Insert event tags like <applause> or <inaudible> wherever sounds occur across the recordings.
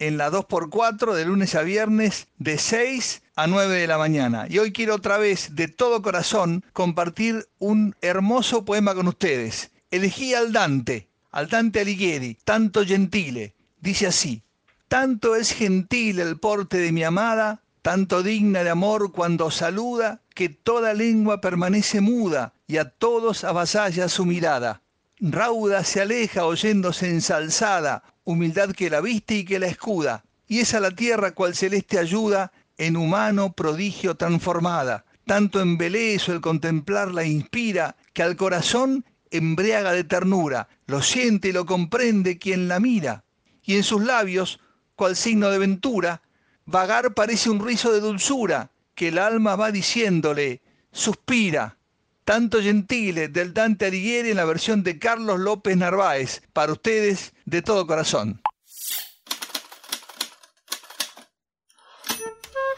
en la 2x4 de lunes a viernes de 6 a 9 de la mañana. Y hoy quiero otra vez, de todo corazón, compartir un hermoso poema con ustedes. Elegí al Dante al Dante Alighieri, tanto gentile, dice así, tanto es gentil el porte de mi amada, tanto digna de amor cuando saluda, que toda lengua permanece muda y a todos avasalla su mirada. Rauda se aleja oyéndose ensalzada, humildad que la viste y que la escuda, y es a la tierra cual celeste ayuda, en humano prodigio transformada. Tanto embeleso el contemplarla inspira, que al corazón embriaga de ternura, lo siente y lo comprende quien la mira, y en sus labios, cual signo de ventura, vagar parece un rizo de dulzura, que el alma va diciéndole, suspira. Tanto gentile del Dante Alighieri en la versión de Carlos López Narváez, para ustedes de todo corazón.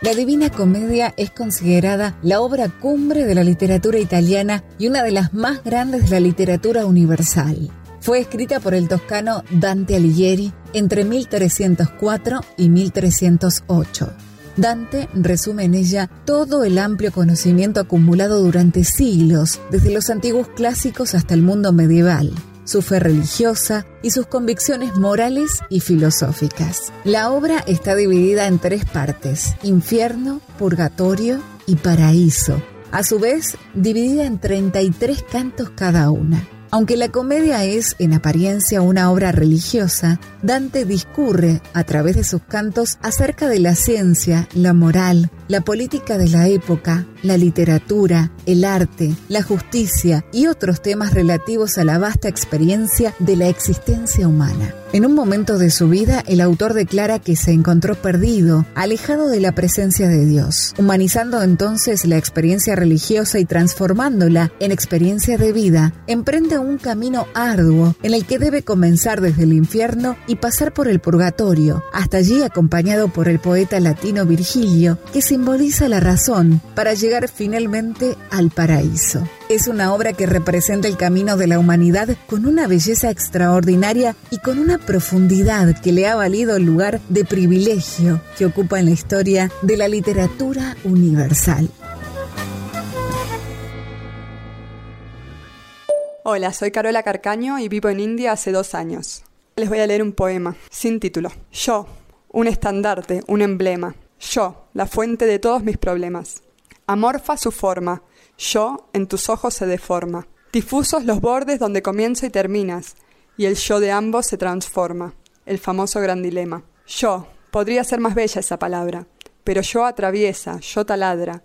La Divina Comedia es considerada la obra cumbre de la literatura italiana y una de las más grandes de la literatura universal. Fue escrita por el toscano Dante Alighieri entre 1304 y 1308. Dante resume en ella todo el amplio conocimiento acumulado durante siglos, desde los antiguos clásicos hasta el mundo medieval su fe religiosa y sus convicciones morales y filosóficas. La obra está dividida en tres partes, infierno, purgatorio y paraíso, a su vez dividida en 33 cantos cada una. Aunque la comedia es, en apariencia, una obra religiosa, Dante discurre, a través de sus cantos, acerca de la ciencia, la moral, la política de la época, la literatura, el arte, la justicia y otros temas relativos a la vasta experiencia de la existencia humana. En un momento de su vida, el autor declara que se encontró perdido, alejado de la presencia de Dios, humanizando entonces la experiencia religiosa y transformándola en experiencia de vida, emprende un camino arduo en el que debe comenzar desde el infierno y pasar por el purgatorio, hasta allí acompañado por el poeta latino Virgilio, que simboliza la razón para llegar finalmente al paraíso. Es una obra que representa el camino de la humanidad con una belleza extraordinaria y con una profundidad que le ha valido el lugar de privilegio que ocupa en la historia de la literatura universal. Hola, soy Carola Carcaño y vivo en India hace dos años. Les voy a leer un poema, sin título. Yo, un estandarte, un emblema. Yo, la fuente de todos mis problemas. Amorfa su forma, yo en tus ojos se deforma. Difusos los bordes donde comienzo y terminas, y el yo de ambos se transforma, el famoso gran dilema. Yo, podría ser más bella esa palabra, pero yo atraviesa, yo taladra.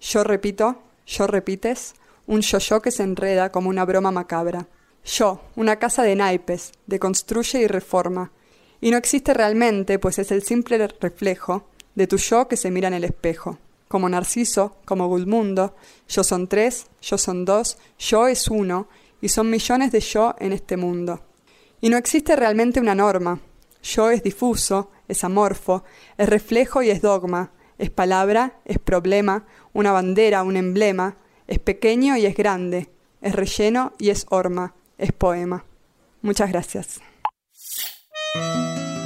Yo repito, yo repites, un yo-yo que se enreda como una broma macabra. Yo, una casa de naipes, deconstruye y reforma. Y no existe realmente, pues es el simple reflejo de tu yo que se mira en el espejo. Como Narciso, como Gulmundo, yo son tres, yo son dos, yo es uno, y son millones de yo en este mundo. Y no existe realmente una norma. Yo es difuso, es amorfo, es reflejo y es dogma, es palabra, es problema, una bandera, un emblema, es pequeño y es grande, es relleno y es horma, es poema. Muchas gracias.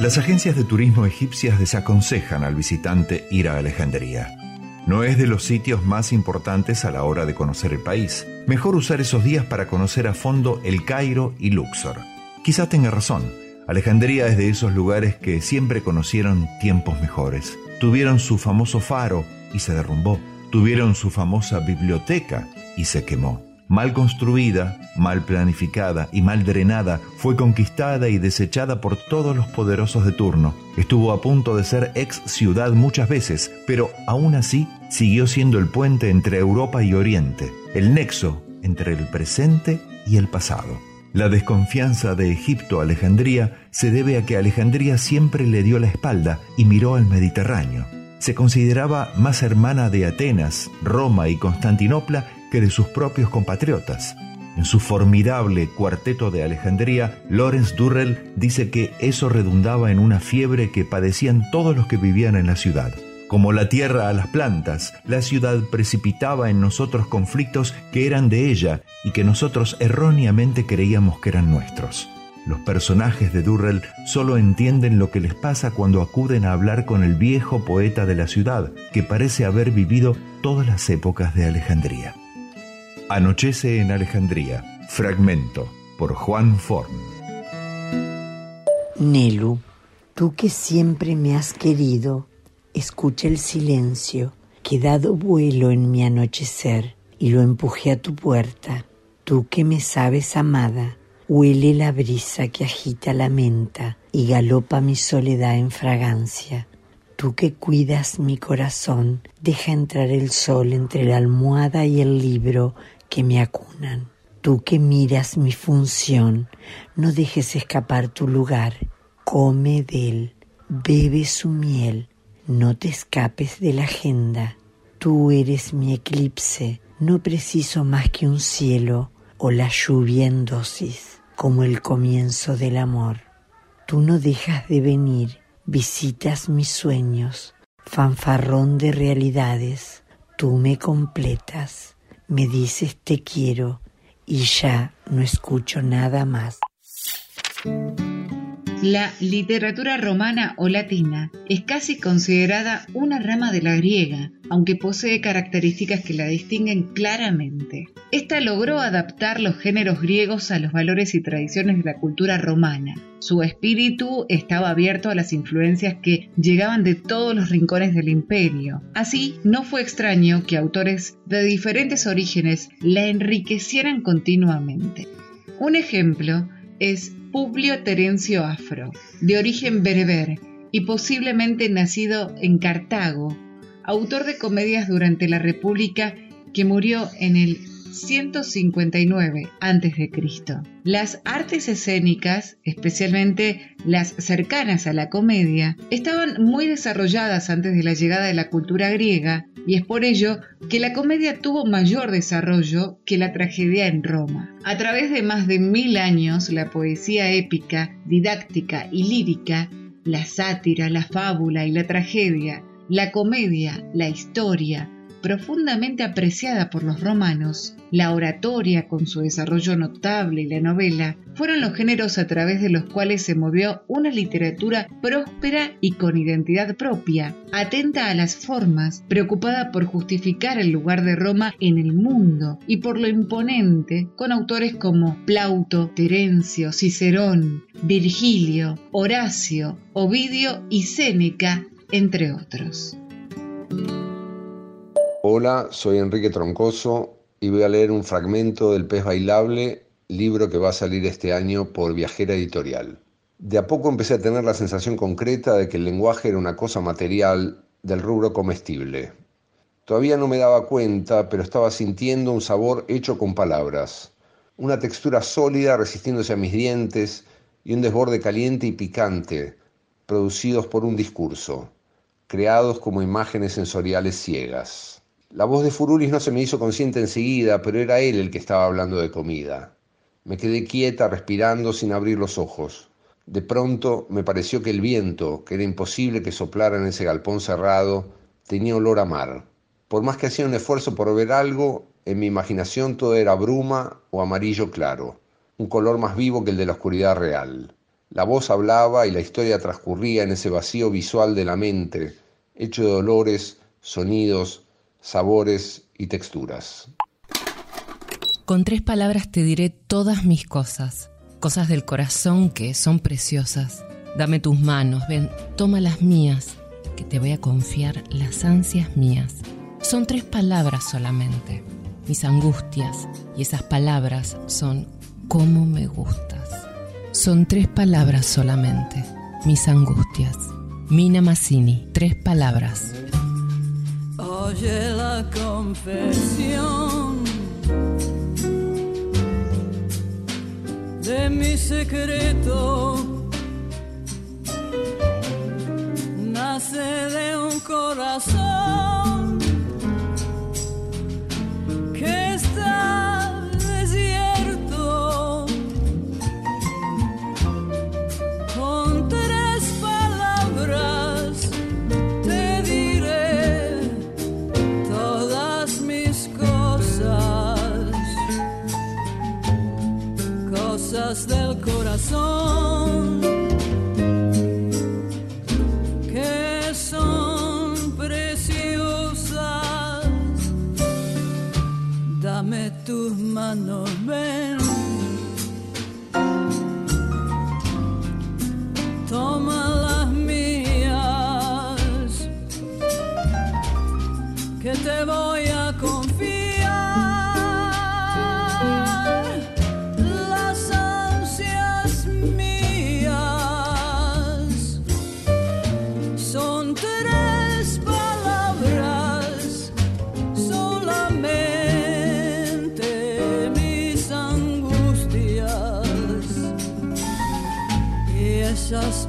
Las agencias de turismo egipcias desaconsejan al visitante ir a Alejandría. No es de los sitios más importantes a la hora de conocer el país. Mejor usar esos días para conocer a fondo el Cairo y Luxor. Quizá tenga razón. Alejandría es de esos lugares que siempre conocieron tiempos mejores. Tuvieron su famoso faro y se derrumbó. Tuvieron su famosa biblioteca y se quemó. Mal construida, mal planificada y mal drenada, fue conquistada y desechada por todos los poderosos de turno. Estuvo a punto de ser ex ciudad muchas veces, pero aún así siguió siendo el puente entre Europa y Oriente, el nexo entre el presente y el pasado. La desconfianza de Egipto a Alejandría se debe a que Alejandría siempre le dio la espalda y miró al Mediterráneo. Se consideraba más hermana de Atenas, Roma y Constantinopla que de sus propios compatriotas. En su formidable cuarteto de Alejandría, Lorenz Durrell dice que eso redundaba en una fiebre que padecían todos los que vivían en la ciudad. Como la tierra a las plantas, la ciudad precipitaba en nosotros conflictos que eran de ella y que nosotros erróneamente creíamos que eran nuestros. Los personajes de Durrell solo entienden lo que les pasa cuando acuden a hablar con el viejo poeta de la ciudad, que parece haber vivido todas las épocas de Alejandría. Anochece en Alejandría, fragmento, por Juan Forn. Nelu, tú que siempre me has querido, escucha el silencio que dado vuelo en mi anochecer y lo empujé a tu puerta. Tú que me sabes amada, huele la brisa que agita la menta y galopa mi soledad en fragancia. Tú que cuidas mi corazón, deja entrar el sol entre la almohada y el libro que me acunan. Tú que miras mi función, no dejes escapar tu lugar. Come de él, bebe su miel, no te escapes de la agenda. Tú eres mi eclipse, no preciso más que un cielo o la lluvia en dosis, como el comienzo del amor. Tú no dejas de venir, visitas mis sueños, fanfarrón de realidades, tú me completas me dices te quiero y ya no escucho nada más. La literatura romana o latina es casi considerada una rama de la griega, aunque posee características que la distinguen claramente. Esta logró adaptar los géneros griegos a los valores y tradiciones de la cultura romana. Su espíritu estaba abierto a las influencias que llegaban de todos los rincones del imperio. Así, no fue extraño que autores de diferentes orígenes la enriquecieran continuamente. Un ejemplo es Publio Terencio Afro, de origen bereber y posiblemente nacido en Cartago, autor de comedias durante la República que murió en el 159 a.C. Las artes escénicas, especialmente las cercanas a la comedia, estaban muy desarrolladas antes de la llegada de la cultura griega y es por ello que la comedia tuvo mayor desarrollo que la tragedia en Roma. A través de más de mil años, la poesía épica, didáctica y lírica, la sátira, la fábula y la tragedia, la comedia, la historia, profundamente apreciada por los romanos, la oratoria con su desarrollo notable y la novela, fueron los géneros a través de los cuales se movió una literatura próspera y con identidad propia, atenta a las formas, preocupada por justificar el lugar de Roma en el mundo y por lo imponente, con autores como Plauto, Terencio, Cicerón, Virgilio, Horacio, Ovidio y Séneca, entre otros. Hola, soy Enrique Troncoso y voy a leer un fragmento del Pez Bailable, libro que va a salir este año por Viajera Editorial. De a poco empecé a tener la sensación concreta de que el lenguaje era una cosa material del rubro comestible. Todavía no me daba cuenta, pero estaba sintiendo un sabor hecho con palabras, una textura sólida resistiéndose a mis dientes y un desborde caliente y picante, producidos por un discurso, creados como imágenes sensoriales ciegas. La voz de Furulis no se me hizo consciente enseguida, pero era él el que estaba hablando de comida. Me quedé quieta, respirando sin abrir los ojos. De pronto me pareció que el viento, que era imposible que soplara en ese galpón cerrado, tenía olor a mar. Por más que hacía un esfuerzo por ver algo, en mi imaginación todo era bruma o amarillo claro, un color más vivo que el de la oscuridad real. La voz hablaba y la historia transcurría en ese vacío visual de la mente, hecho de olores, sonidos, sabores y texturas. Con tres palabras te diré todas mis cosas, cosas del corazón que son preciosas. Dame tus manos, ven, toma las mías, que te voy a confiar las ansias mías. Son tres palabras solamente, mis angustias, y esas palabras son cómo me gustas. Son tres palabras solamente, mis angustias. Mina Massini, tres palabras. Oye la confesión de mi secreto. Nace de un corazón que está cosas del corazón que son preciosas. Dame tus manos, ven. Toma las mías que te voy y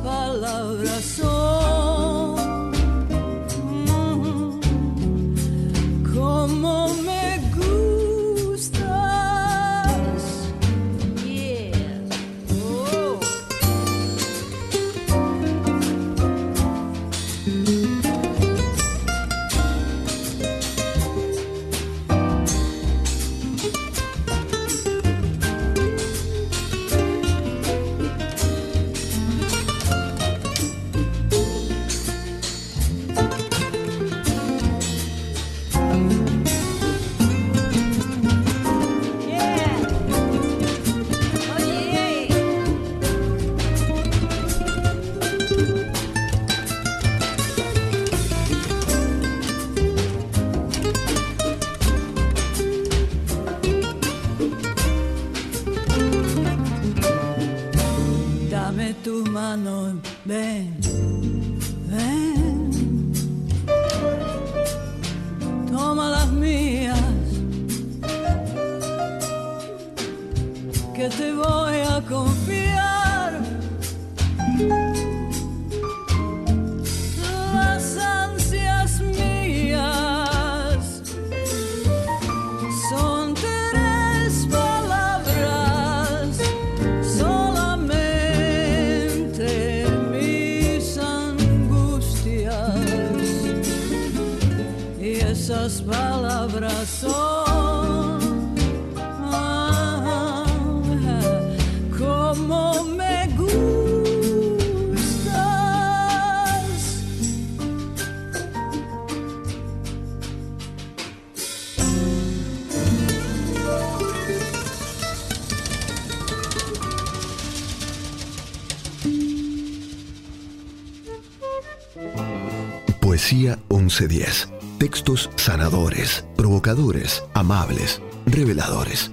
10. Textos sanadores, provocadores, amables, reveladores.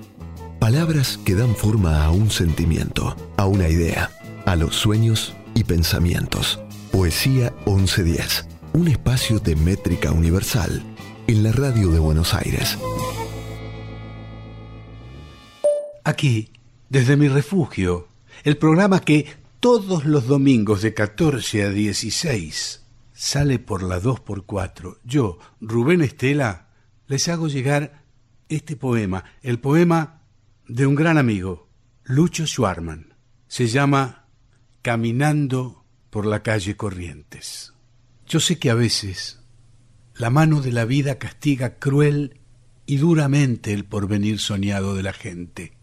Palabras que dan forma a un sentimiento, a una idea, a los sueños y pensamientos. Poesía 1110, un espacio de métrica universal en la radio de Buenos Aires. Aquí, desde mi refugio, el programa que todos los domingos de 14 a 16 sale por la 2x4. Yo, Rubén Estela, les hago llegar este poema, el poema de un gran amigo, Lucho Schwarman. Se llama Caminando por la calle Corrientes. Yo sé que a veces la mano de la vida castiga cruel y duramente el porvenir soñado de la gente.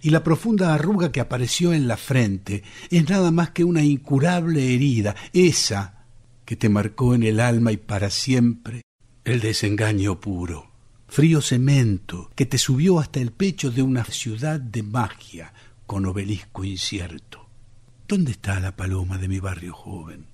Y la profunda arruga que apareció en la frente es nada más que una incurable herida, esa que te marcó en el alma y para siempre el desengaño puro. Frío cemento que te subió hasta el pecho de una ciudad de magia con obelisco incierto. ¿Dónde está la paloma de mi barrio joven?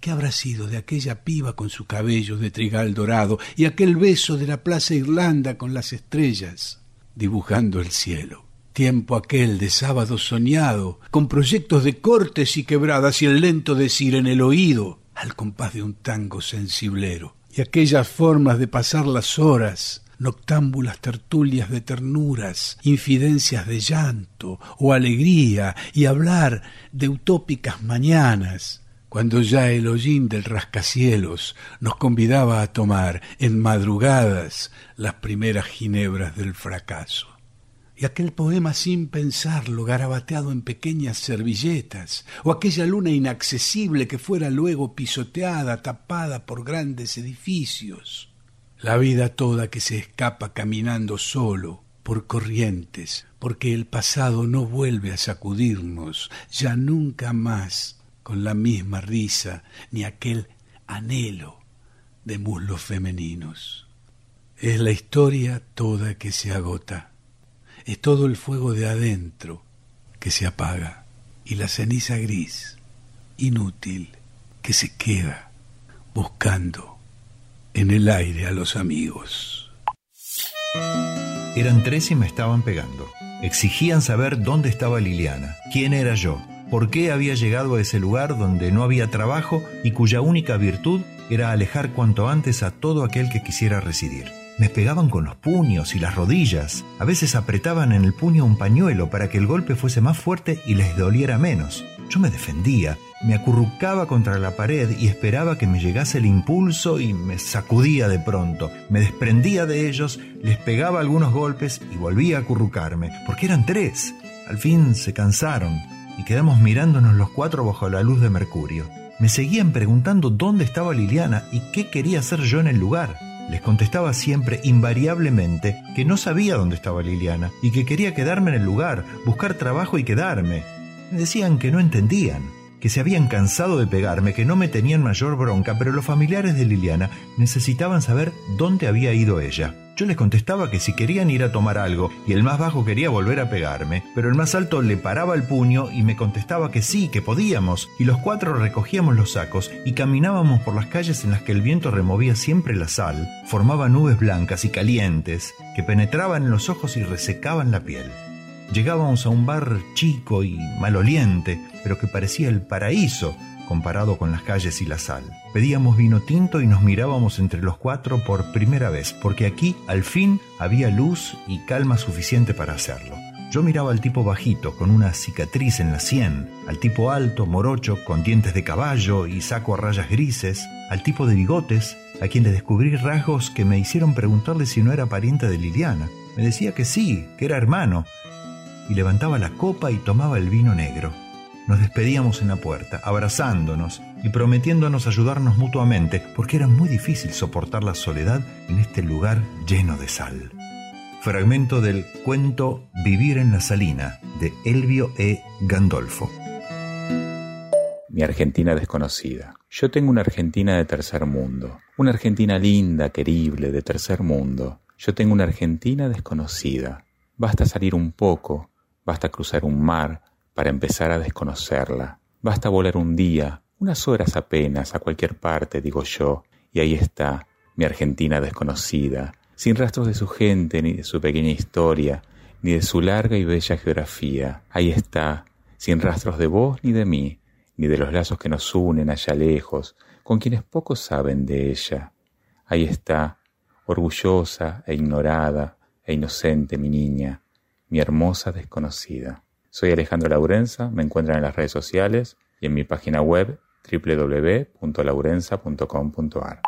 ¿Qué habrá sido de aquella piba con su cabello de trigal dorado y aquel beso de la Plaza Irlanda con las estrellas dibujando el cielo? Tiempo aquel de sábado soñado, con proyectos de cortes y quebradas y el lento decir en el oído, al compás de un tango sensiblero, y aquellas formas de pasar las horas, noctámbulas tertulias de ternuras, infidencias de llanto o alegría, y hablar de utópicas mañanas, cuando ya el hollín del rascacielos nos convidaba a tomar en madrugadas las primeras ginebras del fracaso. Y aquel poema sin pensarlo, garabateado en pequeñas servilletas, o aquella luna inaccesible que fuera luego pisoteada, tapada por grandes edificios. La vida toda que se escapa caminando solo, por corrientes, porque el pasado no vuelve a sacudirnos, ya nunca más, con la misma risa, ni aquel anhelo de muslos femeninos. Es la historia toda que se agota es todo el fuego de adentro que se apaga y la ceniza gris, inútil, que se queda buscando en el aire a los amigos. Eran tres y me estaban pegando. Exigían saber dónde estaba Liliana, quién era yo, por qué había llegado a ese lugar donde no había trabajo y cuya única virtud era alejar cuanto antes a todo aquel que quisiera residir. Me pegaban con los puños y las rodillas. A veces apretaban en el puño un pañuelo para que el golpe fuese más fuerte y les doliera menos. Yo me defendía, me acurrucaba contra la pared y esperaba que me llegase el impulso y me sacudía de pronto. Me desprendía de ellos, les pegaba algunos golpes y volvía a acurrucarme, porque eran tres. Al fin se cansaron y quedamos mirándonos los cuatro bajo la luz de Mercurio. Me seguían preguntando dónde estaba Liliana y qué quería hacer yo en el lugar. Les contestaba siempre invariablemente que no sabía dónde estaba Liliana y que quería quedarme en el lugar, buscar trabajo y quedarme. Me decían que no entendían, que se habían cansado de pegarme, que no me tenían mayor bronca, pero los familiares de Liliana necesitaban saber dónde había ido ella. Yo les contestaba que si querían ir a tomar algo y el más bajo quería volver a pegarme, pero el más alto le paraba el puño y me contestaba que sí, que podíamos, y los cuatro recogíamos los sacos y caminábamos por las calles en las que el viento removía siempre la sal, formaba nubes blancas y calientes que penetraban en los ojos y resecaban la piel. Llegábamos a un bar chico y maloliente, pero que parecía el paraíso comparado con las calles y la sal. Pedíamos vino tinto y nos mirábamos entre los cuatro por primera vez, porque aquí al fin había luz y calma suficiente para hacerlo. Yo miraba al tipo bajito, con una cicatriz en la sien, al tipo alto, morocho, con dientes de caballo y saco a rayas grises, al tipo de bigotes, a quien le descubrí rasgos que me hicieron preguntarle si no era pariente de Liliana. Me decía que sí, que era hermano, y levantaba la copa y tomaba el vino negro. Nos despedíamos en la puerta, abrazándonos y prometiéndonos ayudarnos mutuamente, porque era muy difícil soportar la soledad en este lugar lleno de sal. Fragmento del cuento Vivir en la Salina de Elvio E. Gandolfo. Mi Argentina desconocida. Yo tengo una Argentina de tercer mundo, una Argentina linda, querible, de tercer mundo. Yo tengo una Argentina desconocida. Basta salir un poco, basta cruzar un mar para empezar a desconocerla. Basta volar un día, unas horas apenas, a cualquier parte, digo yo, y ahí está mi Argentina desconocida, sin rastros de su gente, ni de su pequeña historia, ni de su larga y bella geografía. Ahí está, sin rastros de vos ni de mí, ni de los lazos que nos unen allá lejos, con quienes pocos saben de ella. Ahí está, orgullosa e ignorada e inocente mi niña, mi hermosa desconocida. Soy Alejandro Laurenza, me encuentran en las redes sociales y en mi página web www.laurenza.com.ar.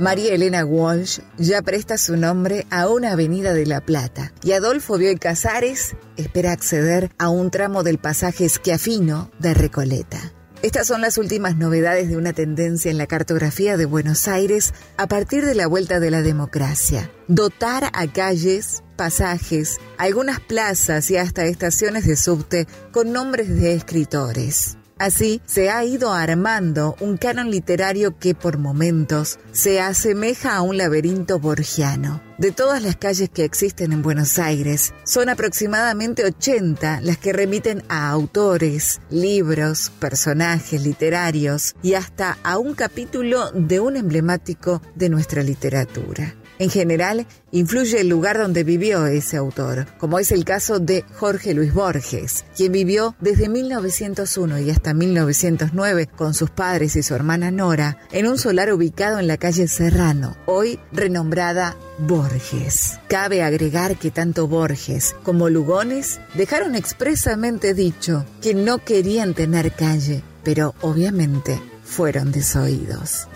María Elena Walsh ya presta su nombre a una avenida de La Plata y Adolfo Bioy Casares espera acceder a un tramo del pasaje Schiafino de Recoleta. Estas son las últimas novedades de una tendencia en la cartografía de Buenos Aires a partir de la vuelta de la democracia. Dotar a calles, pasajes, algunas plazas y hasta estaciones de subte con nombres de escritores. Así se ha ido armando un canon literario que por momentos se asemeja a un laberinto borgiano. De todas las calles que existen en Buenos Aires, son aproximadamente 80 las que remiten a autores, libros, personajes literarios y hasta a un capítulo de un emblemático de nuestra literatura. En general, influye el lugar donde vivió ese autor, como es el caso de Jorge Luis Borges, quien vivió desde 1901 y hasta 1909 con sus padres y su hermana Nora en un solar ubicado en la calle Serrano, hoy renombrada Borges. Cabe agregar que tanto Borges como Lugones dejaron expresamente dicho que no querían tener calle, pero obviamente fueron desoídos.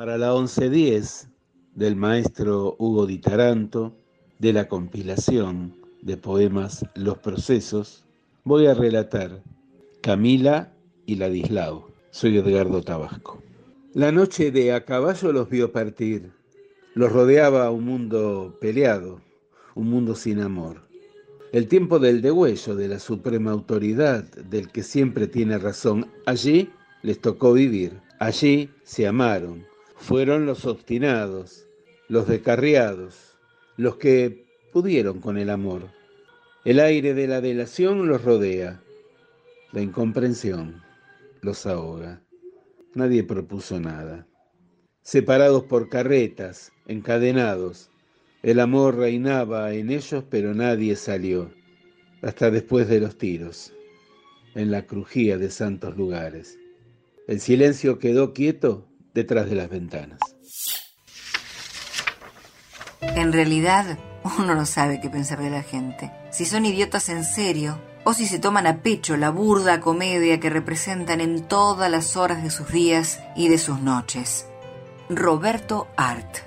Para la 1110 del maestro Hugo Di Taranto, de la compilación de poemas Los Procesos, voy a relatar Camila y Ladislao. Soy Edgardo Tabasco. La noche de a caballo los vio partir. Los rodeaba un mundo peleado, un mundo sin amor. El tiempo del degüello, de la suprema autoridad, del que siempre tiene razón. Allí les tocó vivir. Allí se amaron, fueron los obstinados, los descarriados, los que pudieron con el amor. El aire de la delación los rodea, la incomprensión los ahoga. Nadie propuso nada. Separados por carretas, encadenados, el amor reinaba en ellos, pero nadie salió, hasta después de los tiros, en la crujía de santos lugares. El silencio quedó quieto detrás de las ventanas. En realidad, uno no sabe qué pensar de la gente. Si son idiotas en serio, o si se toman a pecho la burda comedia que representan en todas las horas de sus días y de sus noches. Roberto Art.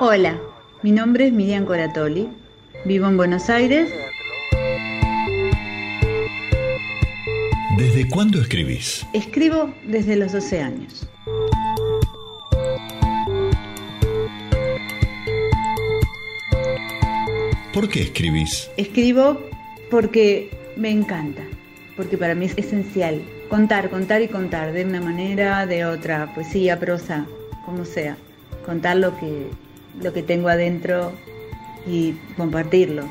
Hola, mi nombre es Miriam Coratoli. Vivo en Buenos Aires ¿Desde cuándo escribís? Escribo desde los 12 años. ¿Por qué escribís? Escribo porque me encanta, porque para mí es esencial contar, contar y contar, de una manera, de otra, poesía, prosa, como sea. Contar lo que, lo que tengo adentro y compartirlo.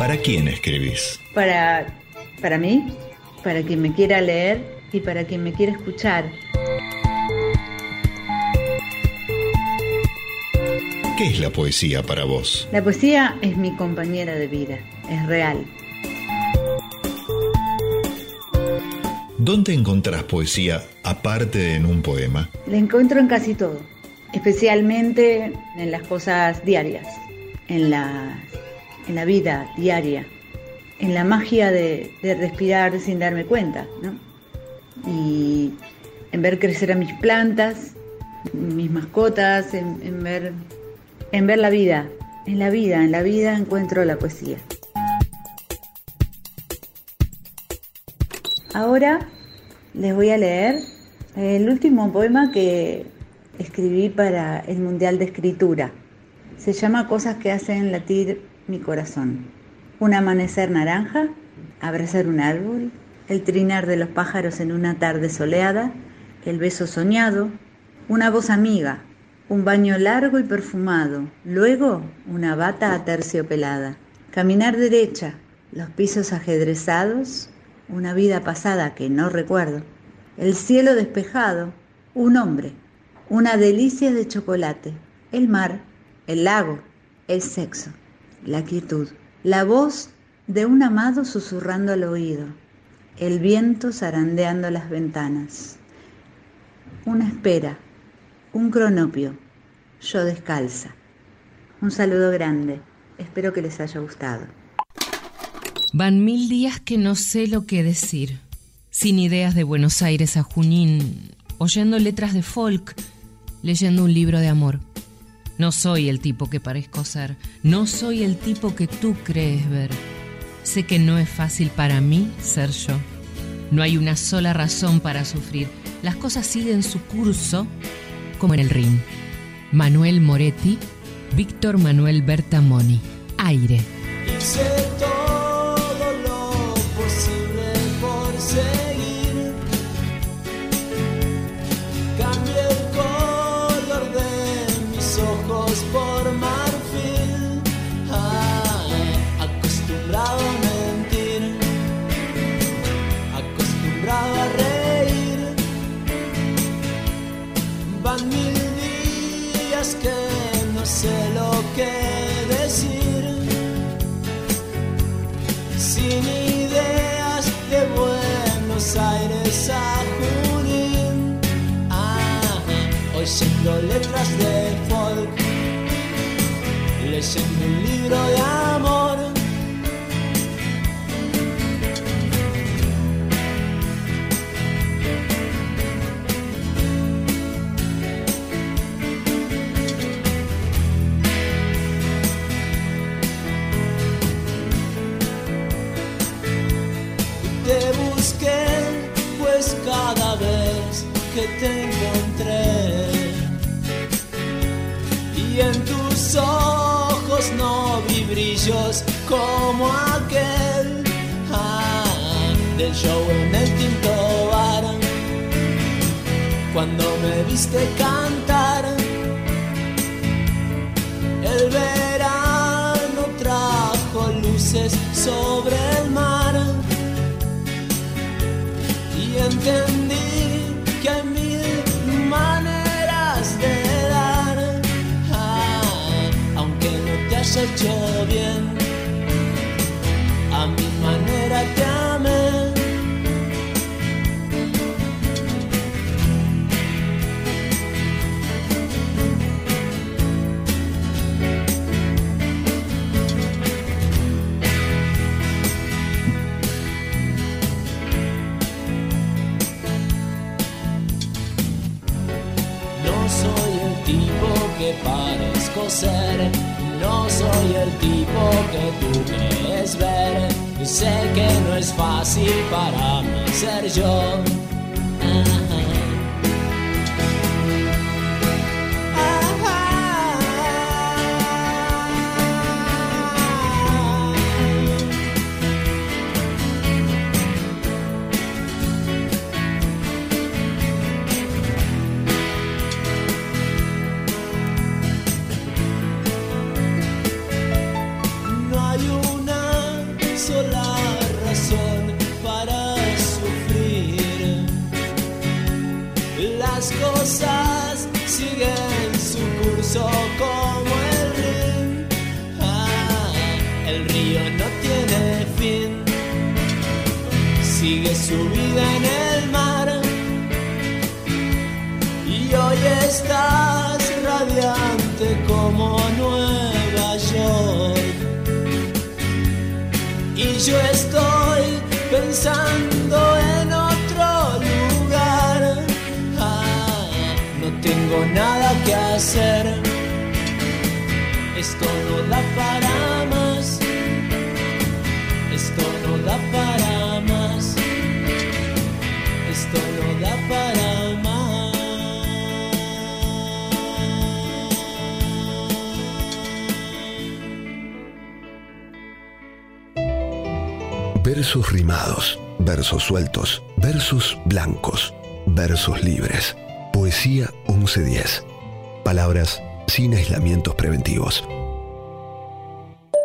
¿Para quién escribís? Para, para mí, para quien me quiera leer y para quien me quiera escuchar. ¿Qué es la poesía para vos? La poesía es mi compañera de vida, es real. ¿Dónde encontrás poesía aparte de en un poema? La encuentro en casi todo, especialmente en las cosas diarias, en la, en la vida diaria, en la magia de, respirar sin darme cuenta, ¿no? Y en ver crecer a mis plantas, mis mascotas, en ver, en ver la vida. En la vida, en la vida encuentro la poesía. Ahora les voy a leer el último poema que escribí para el Mundial de Escritura. Se llama Cosas que hacen latir mi corazón. Un amanecer naranja, abrazar un árbol, el trinar de los pájaros en una tarde soleada, el beso soñado, una voz amiga, un baño largo y perfumado, luego una bata aterciopelada, caminar derecha, los pisos ajedrezados, una vida pasada que no recuerdo, el cielo despejado, un hombre, una delicia de chocolate, el mar, el lago, el sexo, la quietud, la voz de un amado susurrando al oído, el viento zarandeando las ventanas, una espera, un cronopio, yo descalza. Un saludo grande, espero que les haya gustado. Van mil días que no sé lo que decir, sin ideas de Buenos Aires a Junín, oyendo letras de folk, leyendo un libro de amor. No soy el tipo que parezco ser, no soy el tipo que tú crees ver. Sé que no es fácil para mí ser yo. No hay una sola razón para sufrir. Las cosas siguen su curso como en el ring. Manuel Moretti, Víctor Manuel Bertamoni. Aire. Letras de folk, leyendo un libro de amor. Del show en el tinto bar. Cuando me viste cantar el verano trajo luces sobre el mar. Y entendí que hay mil maneras de dar, ah, aunque no te haya hecho bien, no soy el tipo que tú crees ver. Sé que no es fácil para mí ser yo. Yo estoy pensando en otro lugar. Ah, no tengo nada que hacer. Esto no da para más. Esto no da para Versos rimados, versos sueltos, versos blancos, versos libres. Poesía 1110. Palabras sin aislamientos preventivos.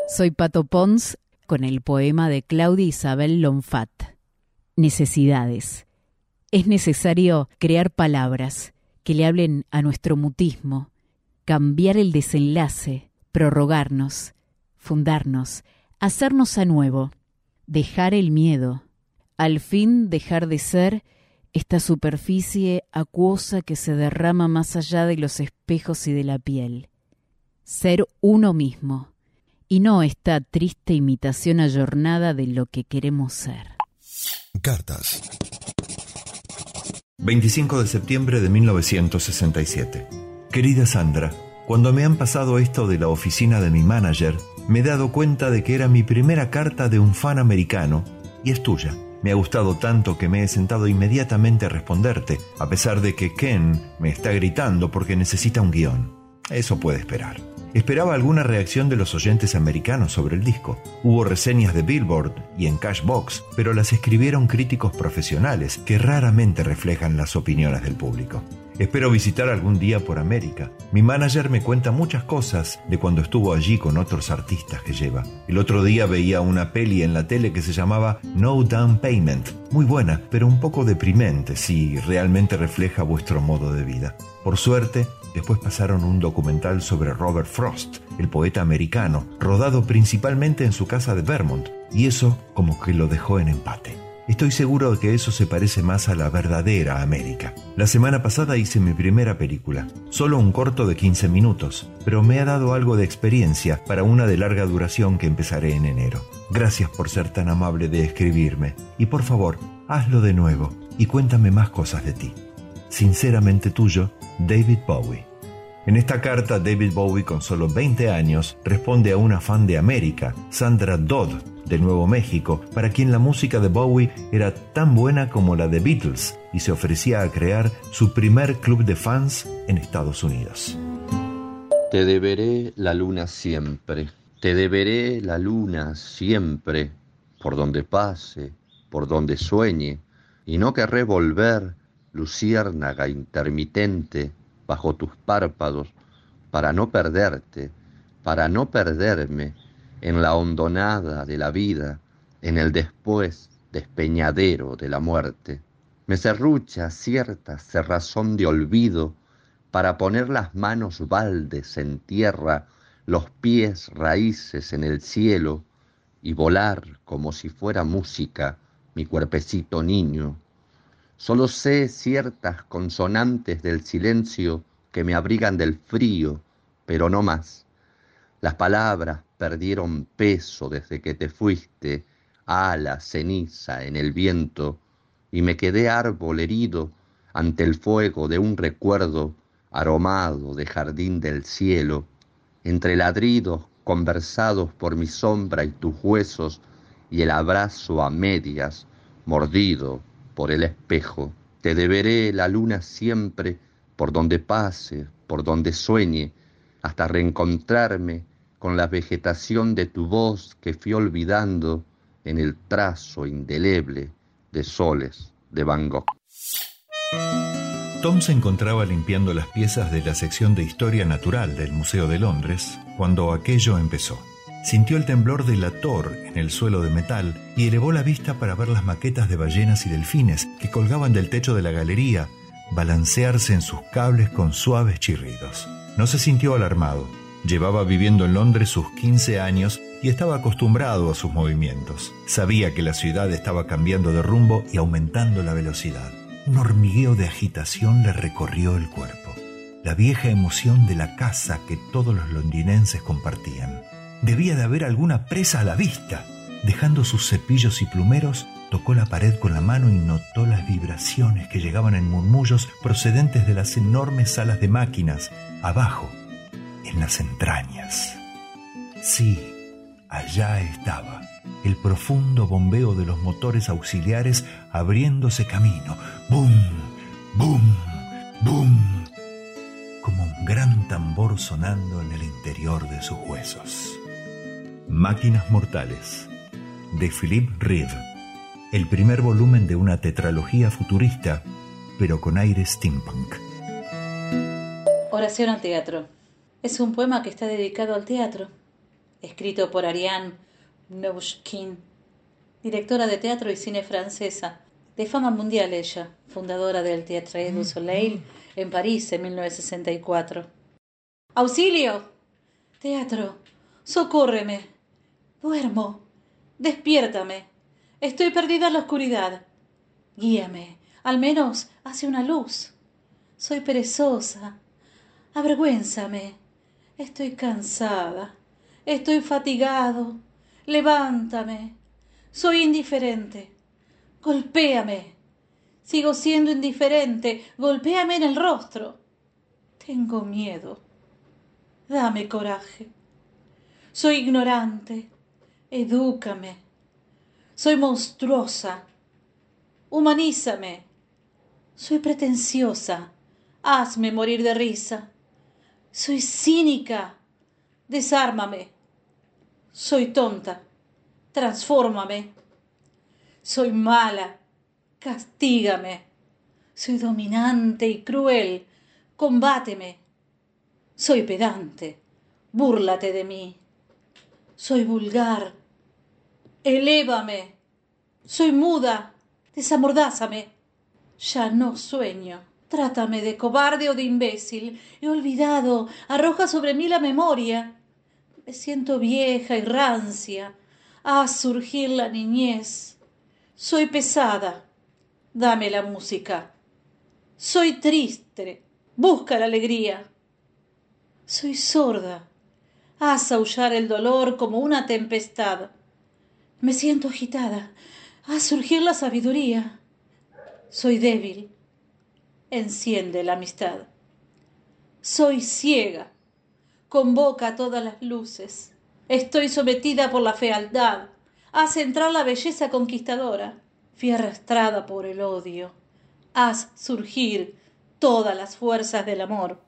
Soy Pato Pons con el poema de Claudia Isabel Lonfat. Necesidades. Es necesario crear palabras que le hablen a nuestro mutismo, cambiar el desenlace, prorrogarnos, fundarnos, hacernos a nuevo, dejar el miedo, al fin dejar de ser esta superficie acuosa que se derrama más allá de los espejos y de la piel. Ser uno mismo, y no esta triste imitación ayornada de lo que queremos ser. Cartas. 25 de septiembre de 1967. Querida Sandra, cuando me han pasado esto de la oficina de mi manager, me he dado cuenta de que era mi primera carta de un fan americano y es tuya. Me ha gustado tanto que me he sentado inmediatamente a responderte, a pesar de que Ken me está gritando porque necesita un guion. Eso puede esperar. Esperaba alguna reacción de los oyentes americanos sobre el disco. Hubo reseñas de Billboard y en Cashbox, pero las escribieron críticos profesionales que raramente reflejan las opiniones del público. Espero visitar algún día por América. Mi manager me cuenta muchas cosas de cuando estuvo allí con otros artistas que lleva. El otro día veía una peli en la tele que se llamaba No Down Payment. Muy buena, pero un poco deprimente si realmente refleja vuestro modo de vida. Por suerte, después pasaron un documental sobre Robert Frost, el poeta americano, rodado principalmente en su casa de Vermont, y eso como que lo dejó en empate. Estoy seguro de que eso se parece más a la verdadera América. La semana pasada hice mi primera película, solo un corto de 15 minutos, pero me ha dado algo de experiencia para una de larga duración que empezaré en enero. Gracias por ser tan amable de escribirme y por favor, hazlo de nuevo y cuéntame más cosas de ti. Sinceramente tuyo, David Bowie. En esta carta, David Bowie, con solo 20 años, responde a una fan de América, Sandra Dodd, de Nuevo México, para quien la música de Bowie era tan buena como la de Beatles y se ofrecía a crear su primer club de fans en Estados Unidos. Te deberé la luna siempre, te deberé la luna siempre, por donde pase, por donde sueñe, y no querré volver, luciérnaga intermitente, bajo tus párpados, para no perderte, para no perderme, en la hondonada de la vida, en el después despeñadero de la muerte. Me serrucha cierta cerrazón de olvido para poner las manos baldes en tierra, los pies raíces en el cielo y volar como si fuera música mi cuerpecito niño. Solo sé ciertas consonantes del silencio que me abrigan del frío, pero no más. Las palabras perdieron peso desde que te fuiste, ala, ceniza en el viento, y me quedé árbol herido ante el fuego de un recuerdo aromado de jardín del cielo, entre ladridos conversados por mi sombra y tus huesos, y el abrazo a medias, mordido por el espejo. Te deberé la luna siempre, por donde pase, por donde sueñe, hasta reencontrarme con la vegetación de tu voz que fui olvidando en el trazo indeleble de soles de Van Gogh. Tom se encontraba limpiando las piezas de la sección de Historia Natural del Museo de Londres cuando aquello empezó. Sintió el temblor del ator en el suelo de metal y elevó la vista para ver las maquetas de ballenas y delfines que colgaban del techo de la galería, balancearse en sus cables con suaves chirridos. No se sintió alarmado. Llevaba viviendo en Londres sus 15 años y estaba acostumbrado a sus movimientos. Sabía que la ciudad estaba cambiando de rumbo y aumentando la velocidad. Un hormigueo de agitación le recorrió el cuerpo. La vieja emoción de la casa que todos los londinenses compartían. Debía de haber alguna presa a la vista. Dejando sus cepillos y plumeros, tocó la pared con la mano y notó las vibraciones que llegaban en murmullos procedentes de las enormes salas de máquinas, abajo, en las entrañas. Sí, allá estaba, el profundo bombeo de los motores auxiliares abriéndose camino. ¡Bum! ¡Bum! ¡Bum! Como un gran tambor sonando en el interior de sus huesos. Máquinas Mortales, de Philippe Rive el primer volumen de una tetralogía futurista, pero con aire steampunk. Oración al teatro. Es un poema que está dedicado al teatro, escrito por Ariane Mnouchkin, directora de teatro y cine francesa, de fama mundial ella, fundadora del Théâtre du Soleil en París en 1964. ¡Auxilio! Teatro, socórreme. Duermo. Despiértame. Estoy perdida en la oscuridad. Guíame, al menos hacia una luz. Soy perezosa. Avergüénzame. Estoy cansada. Estoy fatigado. Levántame. Soy indiferente. Golpéame. Sigo siendo indiferente. Golpéame en el rostro. Tengo miedo. Dame coraje. Soy ignorante. Edúcame. Soy monstruosa. Humanízame. Soy pretenciosa. Hazme morir de risa. Soy cínica. Desármame. Soy tonta. Transfórmame. Soy mala. Castígame. Soy dominante y cruel. Combáteme. Soy pedante. Búrlate de mí. Soy vulgar Elévame. Soy muda. Desamordázame. Ya no sueño. Trátame de cobarde o de imbécil. He olvidado. Arroja sobre mí la memoria. Me siento vieja y rancia. Haz surgir la niñez. Soy pesada. Dame la música. Soy triste. Busca la alegría. Soy sorda. Haz aullar el dolor como una tempestad. Me siento agitada. Haz surgir la sabiduría. Soy débil. Enciende la amistad. Soy ciega. Convoca todas las luces. Estoy sometida por la fealdad. Haz entrar la belleza conquistadora. Fui arrastrada por el odio. Haz surgir todas las fuerzas del amor.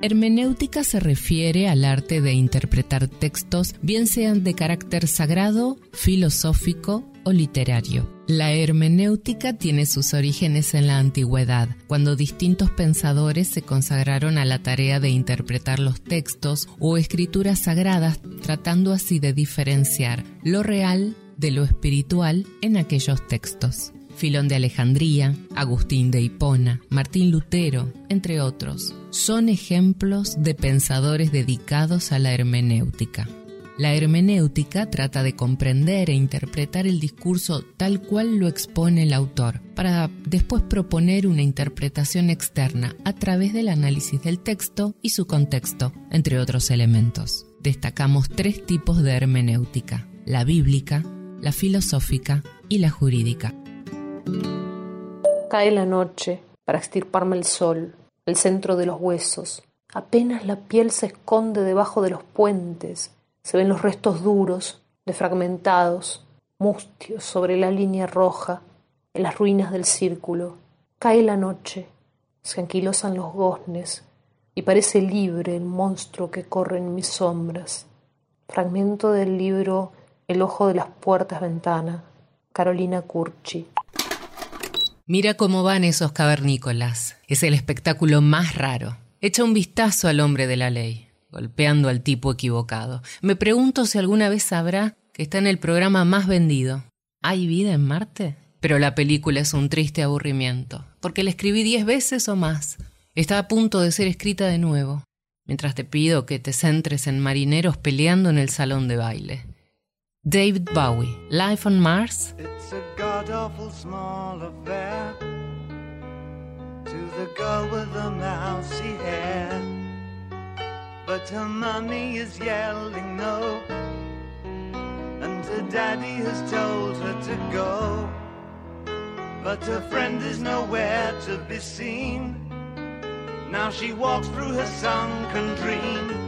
Hermenéutica se refiere al arte de interpretar textos, bien sean de carácter sagrado, filosófico o literario. La hermenéutica tiene sus orígenes en la antigüedad, cuando distintos pensadores se consagraron a la tarea de interpretar los textos o escrituras sagradas, tratando así de diferenciar lo real de lo espiritual en aquellos textos. Filón de Alejandría, Agustín de Hipona, Martín Lutero, entre otros, son ejemplos de pensadores dedicados a la hermenéutica. La hermenéutica trata de comprender e interpretar el discurso tal cual lo expone el autor, para después proponer una interpretación externa a través del análisis del texto y su contexto, entre otros elementos. Destacamos tres tipos de hermenéutica, la bíblica, la filosófica y la jurídica. Cae la noche para extirparme el sol, el centro de los huesos. Apenas la piel se esconde debajo de los puentes, se ven los restos duros, defragmentados, mustios sobre la línea roja, en las ruinas del círculo. Cae la noche, se anquilosan los goznes y parece libre el monstruo que corre en mis sombras. Fragmento del libro El ojo de las puertas ventana, Carolina Curchi. Mira cómo van esos cavernícolas. Es el espectáculo más raro. Echa un vistazo al hombre de la ley, golpeando al tipo equivocado. Me pregunto si alguna vez sabrá que está en el programa más vendido. ¿Hay vida en Marte? Pero la película es un triste aburrimiento, porque la escribí diez veces o más. está a punto de ser escrita de nuevo, mientras te pido que te centres en marineros peleando en el salón de baile. David Bowie, Life on Mars. It's a god awful small affair to the girl with the mousy hair. But her mommy is yelling no, and her daddy has told her to go. But her friend is nowhere to be seen. Now she walks through her sunken dream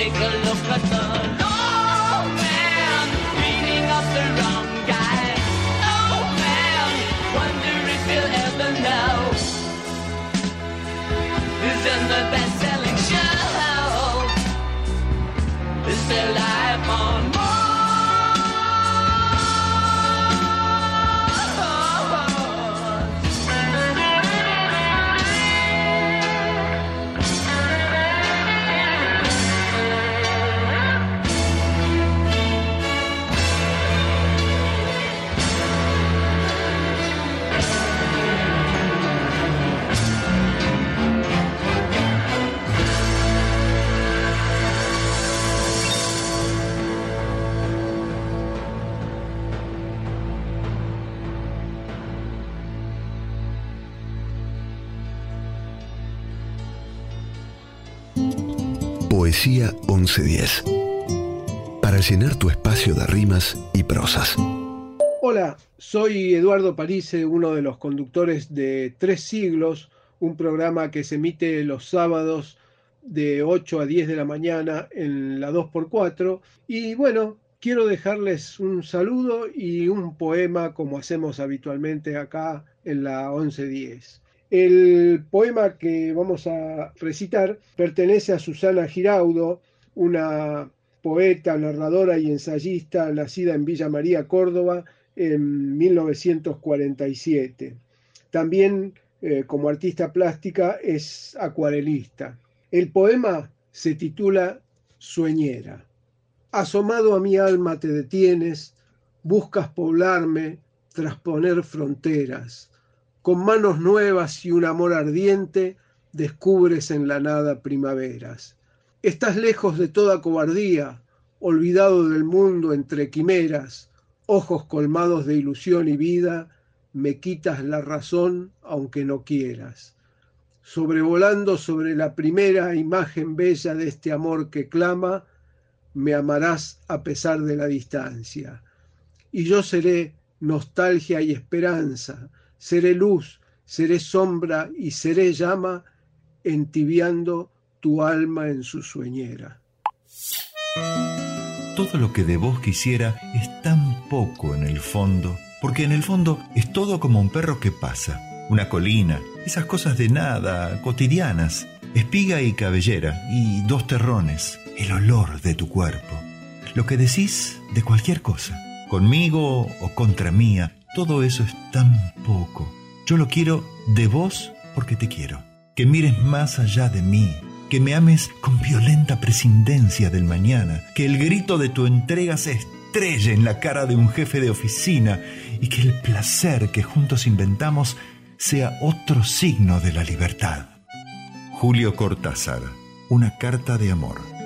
Take a look at the long man beating up the wrong guy. Oh man, wonder if you'll ever know who's in the best-selling show. Is there 1110. Para llenar tu espacio de rimas y prosas. Hola, soy Eduardo Parise, uno de los conductores de Tres Siglos, un programa que se emite los sábados de 8 a 10 de la mañana en la 2x4. Y bueno, quiero dejarles un saludo y un poema como hacemos habitualmente acá en la 1110. El poema que vamos a recitar pertenece a Susana Giraudo, una poeta, narradora y ensayista nacida en Villa María, Córdoba, en 1947. También eh, como artista plástica es acuarelista. El poema se titula Sueñera. Asomado a mi alma te detienes, buscas poblarme, trasponer fronteras. Con manos nuevas y un amor ardiente, descubres en la nada primaveras. Estás lejos de toda cobardía, olvidado del mundo entre quimeras, ojos colmados de ilusión y vida, me quitas la razón aunque no quieras. Sobrevolando sobre la primera imagen bella de este amor que clama, me amarás a pesar de la distancia. Y yo seré nostalgia y esperanza, seré luz, seré sombra y seré llama, entibiando tu alma en su sueñera. Todo lo que de vos quisiera es tan poco en el fondo, porque en el fondo es todo como un perro que pasa, una colina, esas cosas de nada, cotidianas, espiga y cabellera, y dos terrones, el olor de tu cuerpo, lo que decís de cualquier cosa, conmigo o contra mía, todo eso es tan poco. Yo lo quiero de vos porque te quiero, que mires más allá de mí, que me ames con violenta prescindencia del mañana, que el grito de tu entrega se estrelle en la cara de un jefe de oficina y que el placer que juntos inventamos sea otro signo de la libertad. Julio Cortázar, una carta de amor.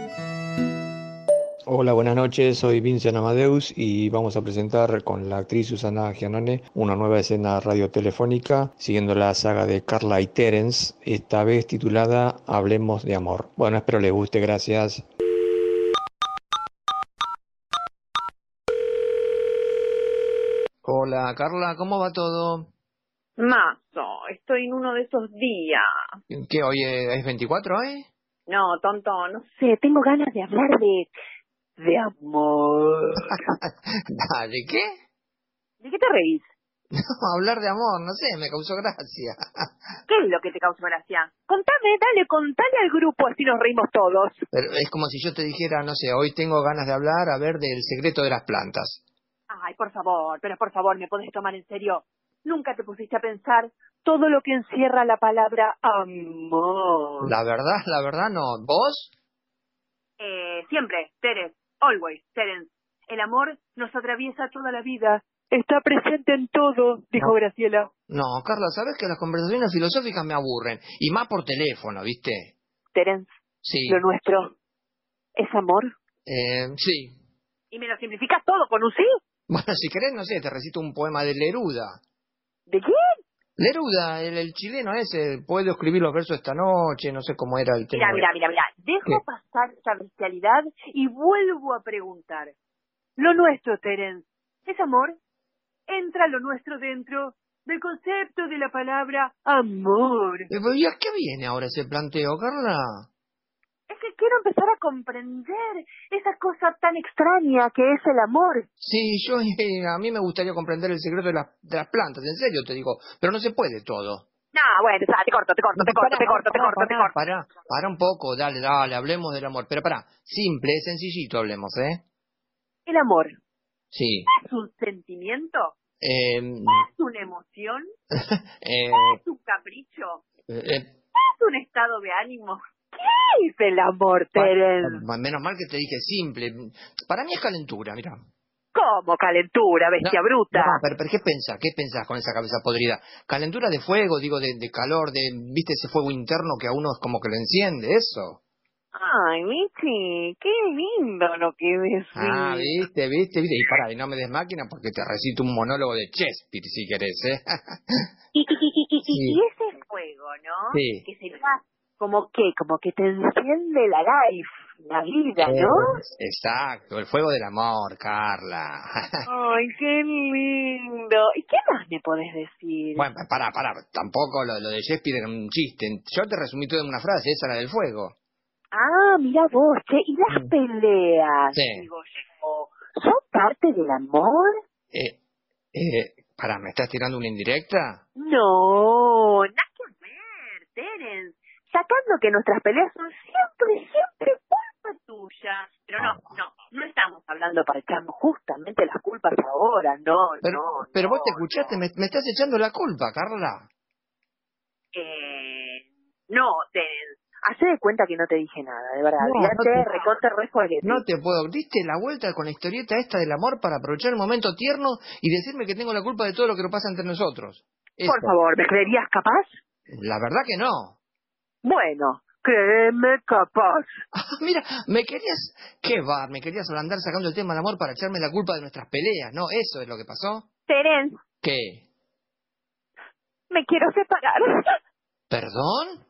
Hola, buenas noches, soy Vincent Amadeus y vamos a presentar con la actriz Susana Gianone una nueva escena radiotelefónica siguiendo la saga de Carla y Terence, esta vez titulada Hablemos de Amor. Bueno, espero les guste, gracias. Hola, Carla, ¿cómo va todo? Mazo, estoy en uno de esos días. ¿Qué, hoy es 24, eh? No, tonto, no sé, tengo ganas de hablar de... de amor. <laughs> ¿De qué? ¿De qué te reís? <laughs> No, hablar de amor, no sé, me causó gracia. <laughs> ¿Qué es lo que te causó gracia? Contame, dale, contale al grupo, así nos reímos todos. Pero es como si yo te dijera, no sé, hoy tengo ganas de hablar, a ver, del secreto de las plantas. Ay, por favor, pero por favor, ¿me podés tomar en serio? Nunca te pusiste a pensar todo lo que encierra la palabra amor. La verdad, la verdad no. ¿Vos? Eh, siempre, Terence, always, Terence. El amor nos atraviesa toda la vida. Está presente en todo, dijo Graciela. No, Carla, sabes que las conversaciones filosóficas me aburren. Y más por teléfono, ¿viste? Terence, Sí. lo nuestro es amor. Eh, sí. ¿Y me lo simplificas todo con un sí? Bueno, si querés, no sé, te recito un poema de Neruda. ¿De quién? Neruda, el, el chileno ese, puedo escribir los versos esta noche, no sé cómo era el tema. Mira, mira, mira, mira. Dejo ¿Qué? pasar esa bestialidad y vuelvo a preguntar. Lo nuestro, Terence, es amor. Entra lo nuestro dentro del concepto de la palabra amor. Eh, pero ¿Y a qué viene ahora ese planteo, Carla? Es que quiero empezar a comprender esa cosa tan extraña que es el amor. Sí, yo eh, a mí me gustaría comprender el secreto de, las de las plantas, en serio te digo, pero no se puede todo. No, bueno, te corto, te corto, te corto, te corto, te corto, te corto. Para, para un poco, dale, dale, hablemos del amor. Pero para, simple, sencillito hablemos, ¿eh? El amor Sí. es un sentimiento, Eh, es una emoción, <laughs> eh, es un capricho, eh, es un estado de ánimo. ¿Qué es el amor, Terence? menos mal que te dije simple. Para mí es calentura, mira. ¿Cómo calentura, bestia No, bruta? No, pero, pero ¿qué pensás? ¿Qué pensás con esa cabeza podrida? Calentura de fuego, digo, de, de calor, de, viste, ese fuego interno que a uno es como que lo enciende, eso. Ay, Michi, qué lindo lo que decís. Ah, viste, viste, viste. Y para, y no me des máquina porque te recito un monólogo de Shakespeare, si querés, ¿eh? Y, y, y, Sí. y ese fuego, ¿no? Sí. Que sería como que, como que te enciende la life, la vida, ¿no? Eh, Exacto, el fuego del amor, Carla. <laughs> Ay, qué lindo. ¿Y qué más me podés decir? bueno, pará, pará, tampoco lo, lo de Shakespeare era un chiste. Yo te resumí todo en una frase, esa la del fuego. Ah, mira vos, che, y las peleas, Mm. Sí. digo yo, ¿son parte del amor? Eh, eh, pará, ¿me estás tirando una indirecta? No, nada que ver, Terence. Sacando que nuestras peleas son siempre, siempre culpa tuya. Pero no, no, no estamos hablando para echarnos justamente las culpas ahora, no, Pero, no. pero vos te no, escuchaste, me, me estás echando la culpa, Carla. Eh, no, Terence. Hacé de cuenta que no te dije nada, de verdad. No, ya no te te- recontra re spoileé. No te puedo. Diste la vuelta con la historieta esta del amor para aprovechar el momento tierno y decirme que tengo la culpa de todo lo que nos pasa entre nosotros. Por favor, ¿me creerías capaz? La verdad que no. Bueno, Créeme capaz. <laughs> Mira, me querías... ¿Qué va? Me querías andar sacando el tema del amor para echarme la culpa de nuestras peleas, ¿no? ¿Eso es lo que pasó? Terence, ¿Qué? me quiero separar. <laughs> ¿Perdón?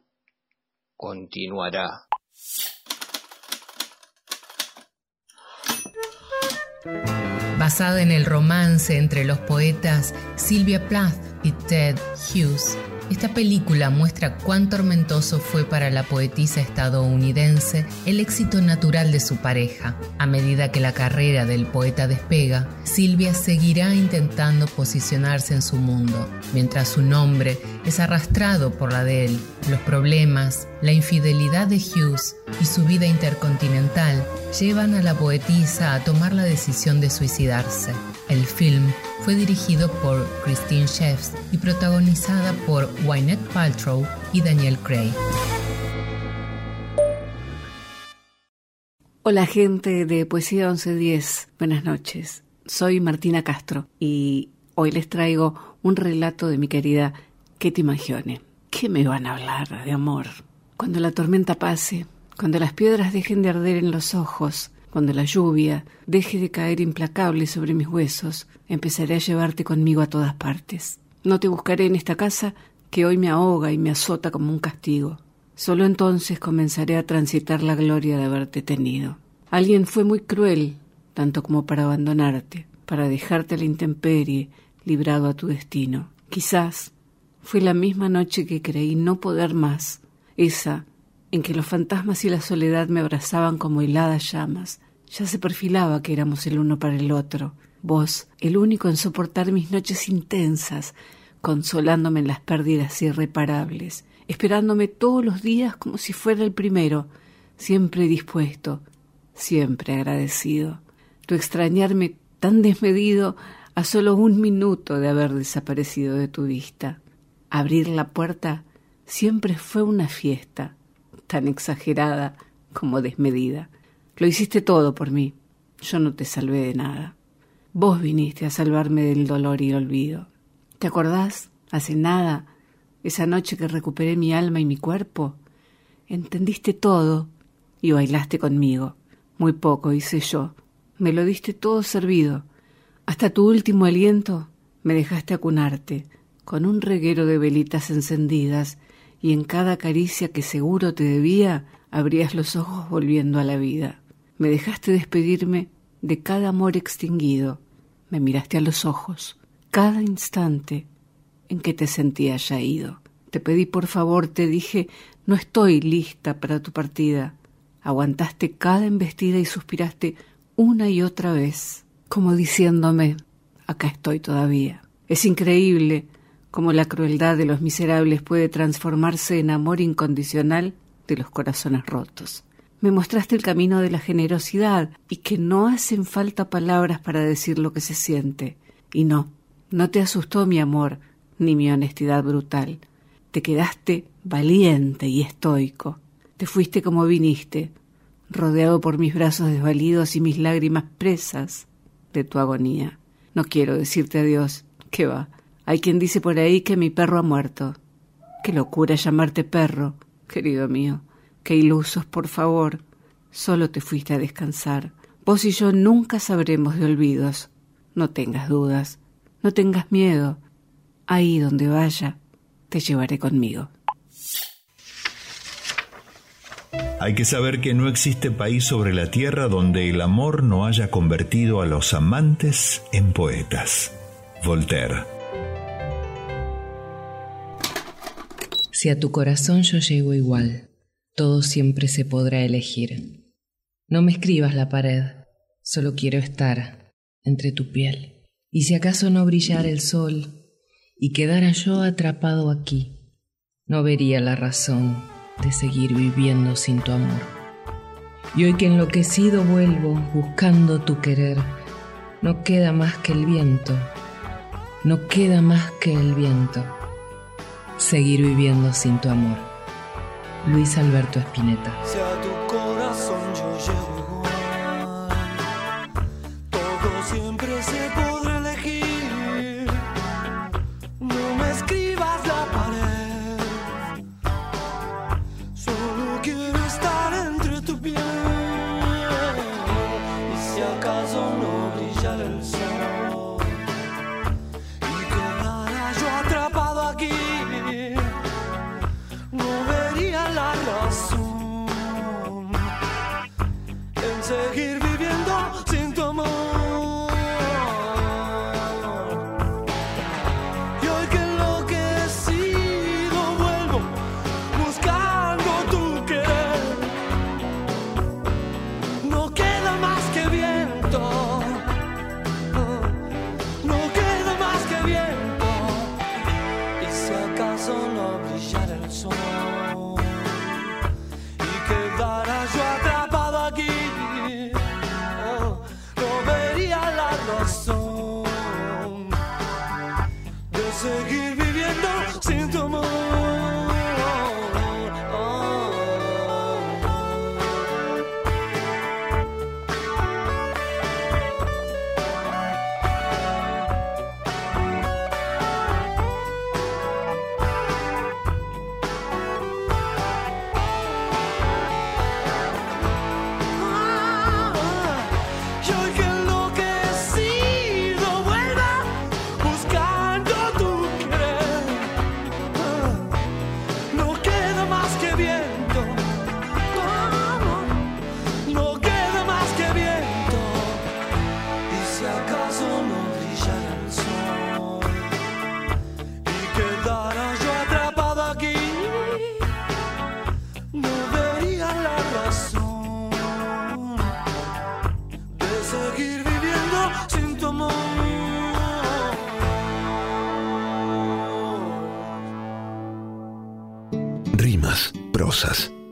Continuará. Basada en el romance entre los poetas Sylvia Plath y Ted Hughes, esta película muestra cuán tormentoso fue para la poetisa estadounidense el éxito natural de su pareja. A medida que la carrera del poeta despega, Silvia seguirá intentando posicionarse en su mundo, mientras su nombre es arrastrado por la de él. Los problemas, la infidelidad de Hughes y su vida intercontinental llevan a la poetisa a tomar la decisión de suicidarse. El film fue dirigido por Christine Chefs y protagonizada por Wynette Paltrow y Daniel Craig. Hola gente de Poesía 1110, buenas noches. Soy Martina Castro y hoy les traigo un relato de mi querida Ketty Magione. ¿Qué me van a hablar de amor? Cuando la tormenta pase, cuando las piedras dejen de arder en los ojos, cuando la lluvia deje de caer implacable sobre mis huesos, empezaré a llevarte conmigo a todas partes. No te buscaré en esta casa que hoy me ahoga y me azota como un castigo. Solo entonces comenzaré a transitar la gloria de haberte tenido. Alguien fue muy cruel, tanto como para abandonarte, para dejarte a la intemperie, librado a tu destino. Quizás fue la misma noche que creí no poder más, esa en que los fantasmas y la soledad me abrazaban como heladas llamas. Ya se perfilaba que éramos el uno para el otro. Vos, el único en soportar mis noches intensas, consolándome en las pérdidas irreparables, esperándome todos los días como si fuera el primero, siempre dispuesto, siempre agradecido. Tu extrañarme tan desmedido a solo un minuto de haber desaparecido de tu vista. Abrir la puerta siempre fue una fiesta tan exagerada como desmedida. Lo hiciste todo por mí. Yo no te salvé de nada. Vos viniste a salvarme del dolor y el olvido. ¿Te acordás? Hace nada, esa noche que recuperé mi alma y mi cuerpo. Entendiste todo y bailaste conmigo. Muy poco hice yo. Me lo diste todo servido. Hasta tu último aliento me dejaste acunarte, con un reguero de velitas encendidas y en cada caricia que seguro te debía, abrías los ojos volviendo a la vida. Me dejaste despedirme de cada amor extinguido. Me miraste a los ojos, cada instante en que te sentía ya ido. Te pedí por favor, te dije, no estoy lista para tu partida. Aguantaste cada embestida y suspiraste una y otra vez, como diciéndome, acá estoy todavía. Es increíble cómo la crueldad de los miserables puede transformarse en amor incondicional de los corazones rotos. Me mostraste el camino de la generosidad y que no hacen falta palabras para decir lo que se siente. Y no, no te asustó mi amor ni mi honestidad brutal. Te quedaste valiente y estoico. Te fuiste como viniste, rodeado por mis brazos desvalidos y mis lágrimas presas de tu agonía. No quiero decirte adiós, ¿qué va? Hay quien dice por ahí que mi perro ha muerto. Qué locura llamarte perro, querido mío. Qué ilusos, por favor. Solo te fuiste a descansar. Vos y yo nunca sabremos de olvidos. No tengas dudas. No tengas miedo. Ahí donde vaya, te llevaré conmigo. Hay que saber que no existe país sobre la tierra donde el amor no haya convertido a los amantes en poetas. Voltaire. Si a tu corazón yo llego igual, todo siempre se podrá elegir. No me escribas la pared, solo quiero estar entre tu piel. Y si acaso no brillara el sol y quedara yo atrapado aquí, no vería la razón de seguir viviendo sin tu amor. Y hoy que enloquecido vuelvo buscando tu querer, no queda más que el viento, no queda más que el viento seguir viviendo sin tu amor. Luis Alberto Espineta.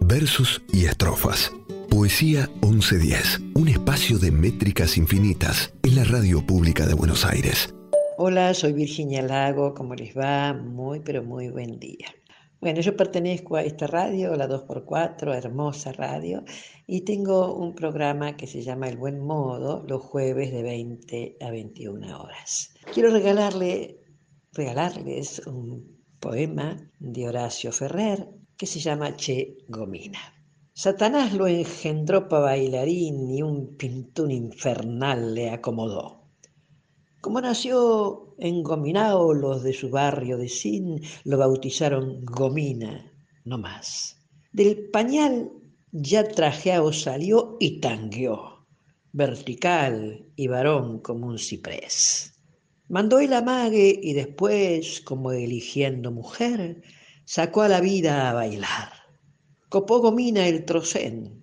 Versos y estrofas. Poesía 1110, un espacio de métricas infinitas en la radio pública de Buenos Aires. Hola, soy Virginia Lago, ¿cómo les va? Muy, pero muy buen día. Bueno, yo pertenezco a esta radio, la 2x4, hermosa radio, y tengo un programa que se llama El Buen Modo, los jueves de 20 a 21 horas. Quiero regalarle, regalarles un poema de Horacio Ferrer que se llama Che Gomina. Satanás lo engendró para bailarín y un pintún infernal le acomodó. Como nació en Gominao, los de su barrio de Sin lo bautizaron Gomina, no más. Del pañal ya trajeado salió y tangueó, vertical y varón como un ciprés. Mandó el amague y después, como eligiendo mujer, sacó a la vida a bailar. Copó Gomina el trocén,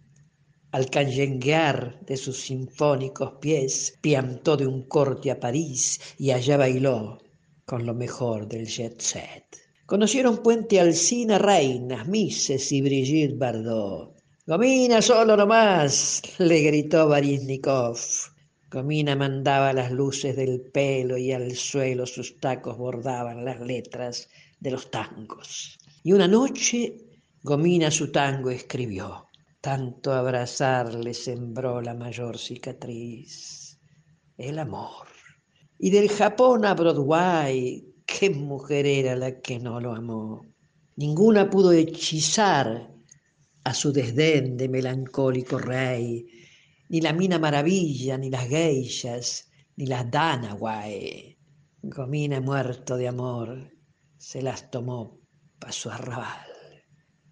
al canyenguear de sus sinfónicos pies, piantó de un corte a París y allá bailó con lo mejor del jet set. Conocieron Puente Alcina reinas, Mises y Brigitte Bardot. Gomina solo nomás, le gritó Barisnikov. Gomina mandaba las luces del pelo y al suelo sus tacos bordaban las letras de los tangos. Y una noche Gomina su tango escribió. Tanto abrazar le sembró la mayor cicatriz, el amor. Y del Japón a Broadway, qué mujer era la que no lo amó. Ninguna pudo hechizar a su desdén de melancólico rey, ni la mina maravilla, ni las geishas, ni las danaway. Gomina muerto de amor, se las tomó pa' su arrabal.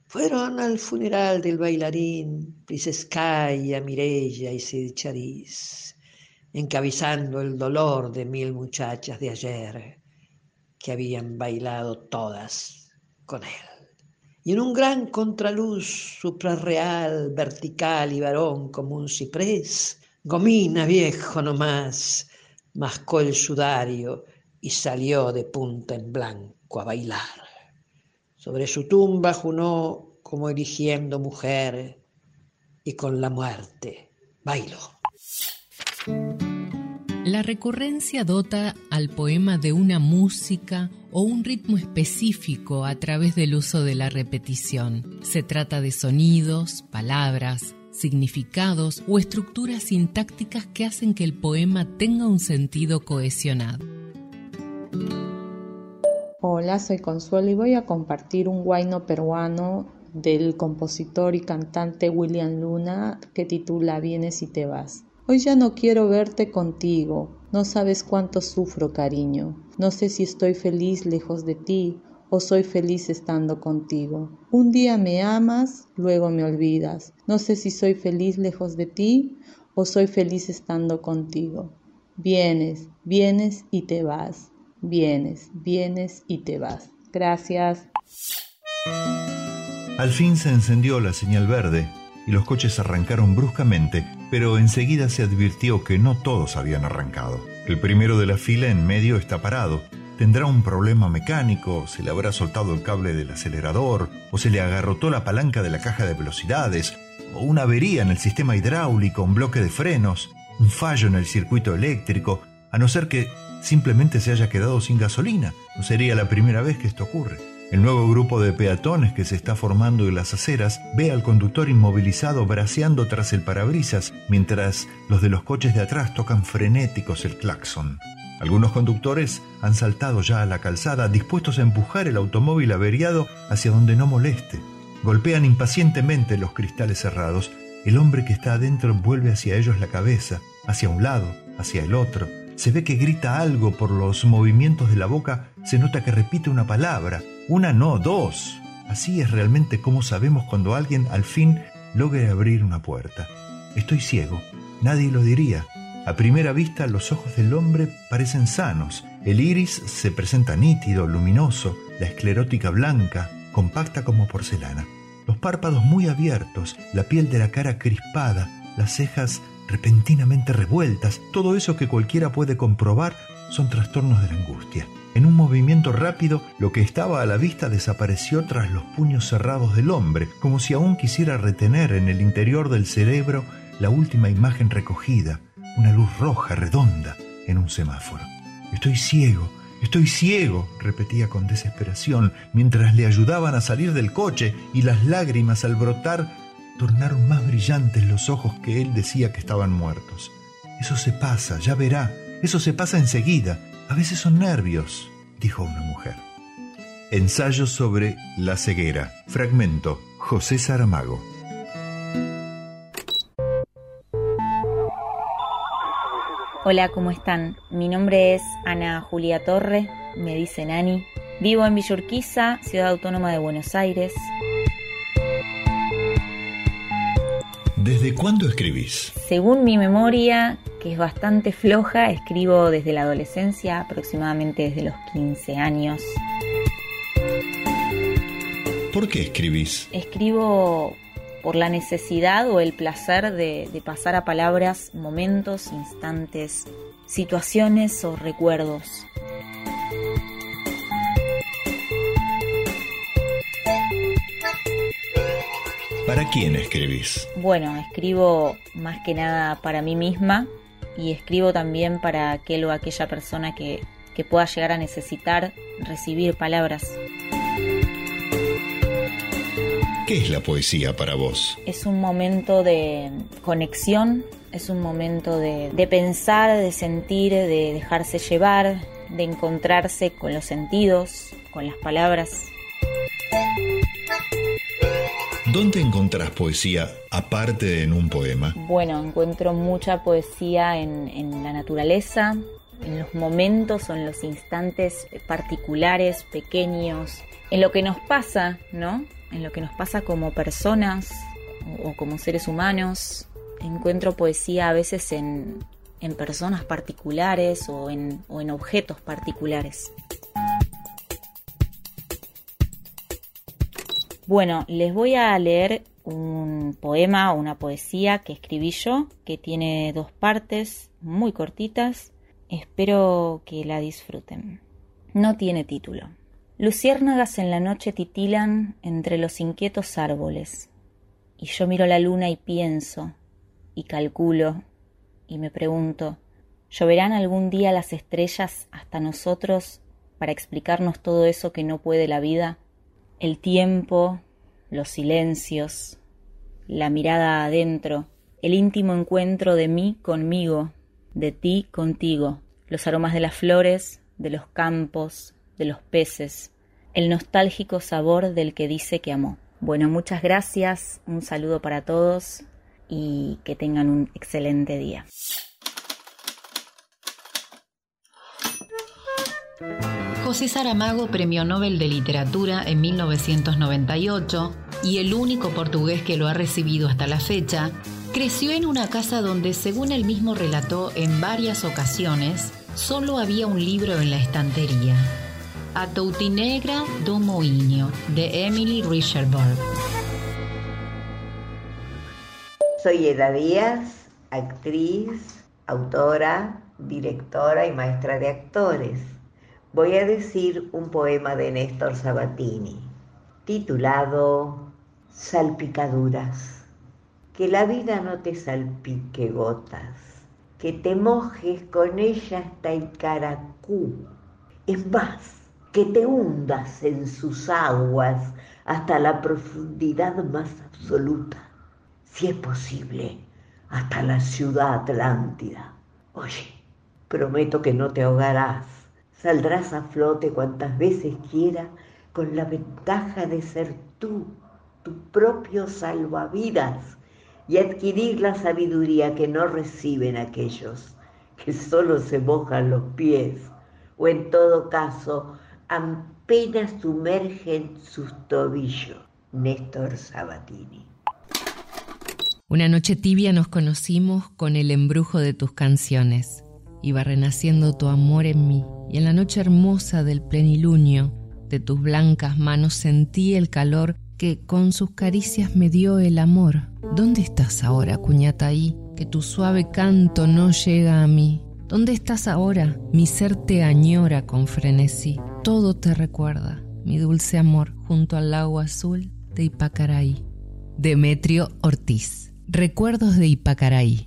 Fueron al funeral del bailarín Priseskaya, Mirella y Sid encabezando el dolor de mil muchachas de ayer que habían bailado todas con él. Y en un gran contraluz suprarreal, vertical y varón como un ciprés, Gomina viejo nomás, mascó el sudario y salió de punta en blanco a bailar. Sobre su tumba junó como eligiendo mujer y con la muerte bailó. La recurrencia dota al poema de una música o un ritmo específico a través del uso de la repetición. Se trata de sonidos, palabras, significados o estructuras sintácticas que hacen que el poema tenga un sentido cohesionado. Hola, soy Consuelo y voy a compartir un guayno peruano del compositor y cantante William Luna que titula Vienes y te vas. Hoy ya no quiero verte contigo, no sabes cuánto sufro, cariño. No sé si estoy feliz lejos de ti o soy feliz estando contigo. Un día me amas, luego me olvidas. No sé si soy feliz lejos de ti o soy feliz estando contigo. Vienes, vienes y te vas vienes, vienes y te vas. Gracias. Al fin se encendió la señal verde y los coches arrancaron bruscamente, pero enseguida se advirtió que no todos habían arrancado. El primero de la fila en medio está parado. Tendrá un problema mecánico, se le habrá soltado el cable del acelerador, o se le agarrotó la palanca de la caja de velocidades, o una avería en el sistema hidráulico, un bloque de frenos, un fallo en el circuito eléctrico, a no ser que simplemente se haya quedado sin gasolina. No sería la primera vez que esto ocurre. El nuevo grupo de peatones que se está formando en las aceras ve al conductor inmovilizado braceando tras el parabrisas, mientras los de los coches de atrás tocan frenéticos el claxon. Algunos conductores han saltado ya a la calzada, dispuestos a empujar el automóvil averiado hacia donde no moleste. Golpean impacientemente los cristales cerrados. El hombre que está adentro vuelve hacia ellos la cabeza, hacia un lado, hacia el otro, se ve que grita algo por los movimientos de la boca, se nota que repite una palabra, una no, dos. Así es realmente como sabemos cuando alguien al fin logra abrir una puerta. Estoy ciego, nadie lo diría. A primera vista los ojos del hombre parecen sanos, el iris se presenta nítido, luminoso, la esclerótica blanca, compacta como porcelana. Los párpados muy abiertos, la piel de la cara crispada, las cejas repentinamente revueltas, todo eso que cualquiera puede comprobar son trastornos de la angustia. En un movimiento rápido, lo que estaba a la vista desapareció tras los puños cerrados del hombre, como si aún quisiera retener en el interior del cerebro la última imagen recogida, una luz roja redonda en un semáforo. Estoy ciego, estoy ciego, repetía con desesperación, mientras le ayudaban a salir del coche y las lágrimas al brotar tornaron más brillantes los ojos que él decía que estaban muertos. Eso se pasa, ya verá, eso se pasa enseguida. A veces son nervios, dijo una mujer. Ensayo sobre la ceguera. Fragmento. José Saramago. Hola, ¿cómo están? Mi nombre es Ana Julia Torre, me dicen Ani. Vivo en Villurquiza, ciudad autónoma de Buenos Aires. ¿Desde cuándo escribís? Según mi memoria, que es bastante floja, escribo desde la adolescencia, aproximadamente desde los 15 años. ¿Por qué escribís? Escribo por la necesidad o el placer de, de pasar a palabras momentos, instantes, situaciones o recuerdos. ¿Para quién escribís? Bueno, escribo más que nada para mí misma y escribo también para aquel o aquella persona que, que pueda llegar a necesitar recibir palabras. ¿Qué es la poesía para vos? Es un momento de conexión, es un momento de, de pensar, de sentir, de dejarse llevar, de encontrarse con los sentidos, con las palabras. ¿Dónde encontrás poesía aparte de en un poema? Bueno, encuentro mucha poesía en, en, la naturaleza, en los momentos o en los instantes particulares, pequeños, en lo que nos pasa, ¿no? En lo que nos pasa como personas o como seres humanos. Encuentro poesía a veces en, en personas particulares o en, o en objetos particulares. Bueno, les voy a leer un poema o una poesía que escribí yo, que tiene dos partes muy cortitas. Espero que la disfruten. No tiene título. Luciérnagas en la noche titilan entre los inquietos árboles. Y yo miro la luna y pienso, y calculo, y me pregunto, ¿lloverán algún día las estrellas hasta nosotros para explicarnos todo eso que no puede la vida? El tiempo, los silencios, la mirada adentro, el íntimo encuentro de mí conmigo, de ti contigo, los aromas de las flores, de los campos, de los peces, el nostálgico sabor del que dice que amó. Bueno, muchas gracias, un saludo para todos y que tengan un excelente día. José Saramago, Premio Nobel de Literatura en 1998 y el único portugués que lo ha recibido hasta la fecha, creció en una casa donde, según él mismo relató en varias ocasiones, solo había un libro en la estantería. A Toutinegra do Moinho, de Emily Richardberg. Soy Eda Díaz, actriz, autora, directora y maestra de actores voy a decir un poema de Néstor Sabatini, titulado Salpicaduras. Que la vida no te salpique gotas, que te mojes con ella hasta el caracú. Es más, que te hundas en sus aguas hasta la profundidad más absoluta, si es posible, hasta la ciudad Atlántida. Oye, prometo que no te ahogarás Saldrás a flote cuantas veces quiera con la ventaja de ser tú, tu propio salvavidas y adquirir la sabiduría que no reciben aquellos que solo se mojan los pies o en todo caso apenas sumergen sus tobillos. Néstor Sabatini. Una noche tibia nos conocimos con el embrujo de tus canciones. Iba renaciendo tu amor en mí y en la noche hermosa del plenilunio de tus blancas manos sentí el calor que con sus caricias me dio el amor. ¿Dónde estás ahora, cuñata ahí? Que tu suave canto no llega a mí. ¿Dónde estás ahora? Mi ser te añora con frenesí. Todo te recuerda, mi dulce amor, junto al lago azul de Ipacaraí. Demetrio Ortiz. Recuerdos de Ipacaraí.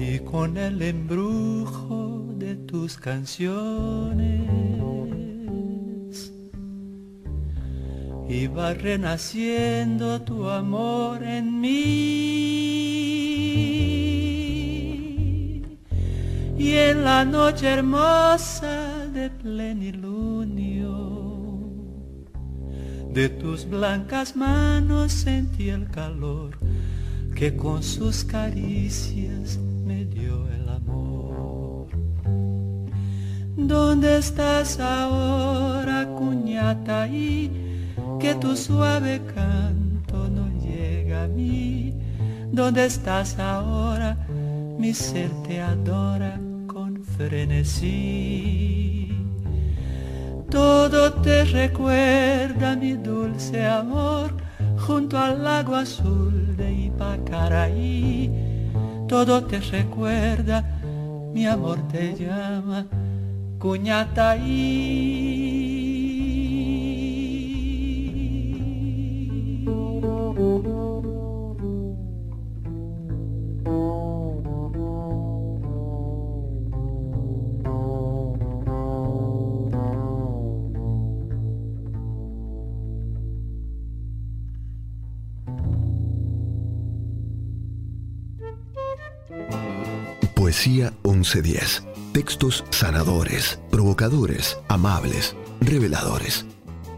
y con el embrujo de tus canciones. Iba renaciendo tu amor en mí. Y en la noche hermosa de plenilunio de tus blancas manos sentí el calor que con sus caricias ¿Dónde estás ahora, cuñata? Y que tu suave canto no llega a mí. ¿Dónde estás ahora? Mi ser te adora con frenesí. Todo te recuerda, mi dulce amor, junto al lago azul de Ipacaraí todo te recuerda, mi amor te llama, cuñataí. Poesía 1110. Textos sanadores, provocadores, amables, reveladores.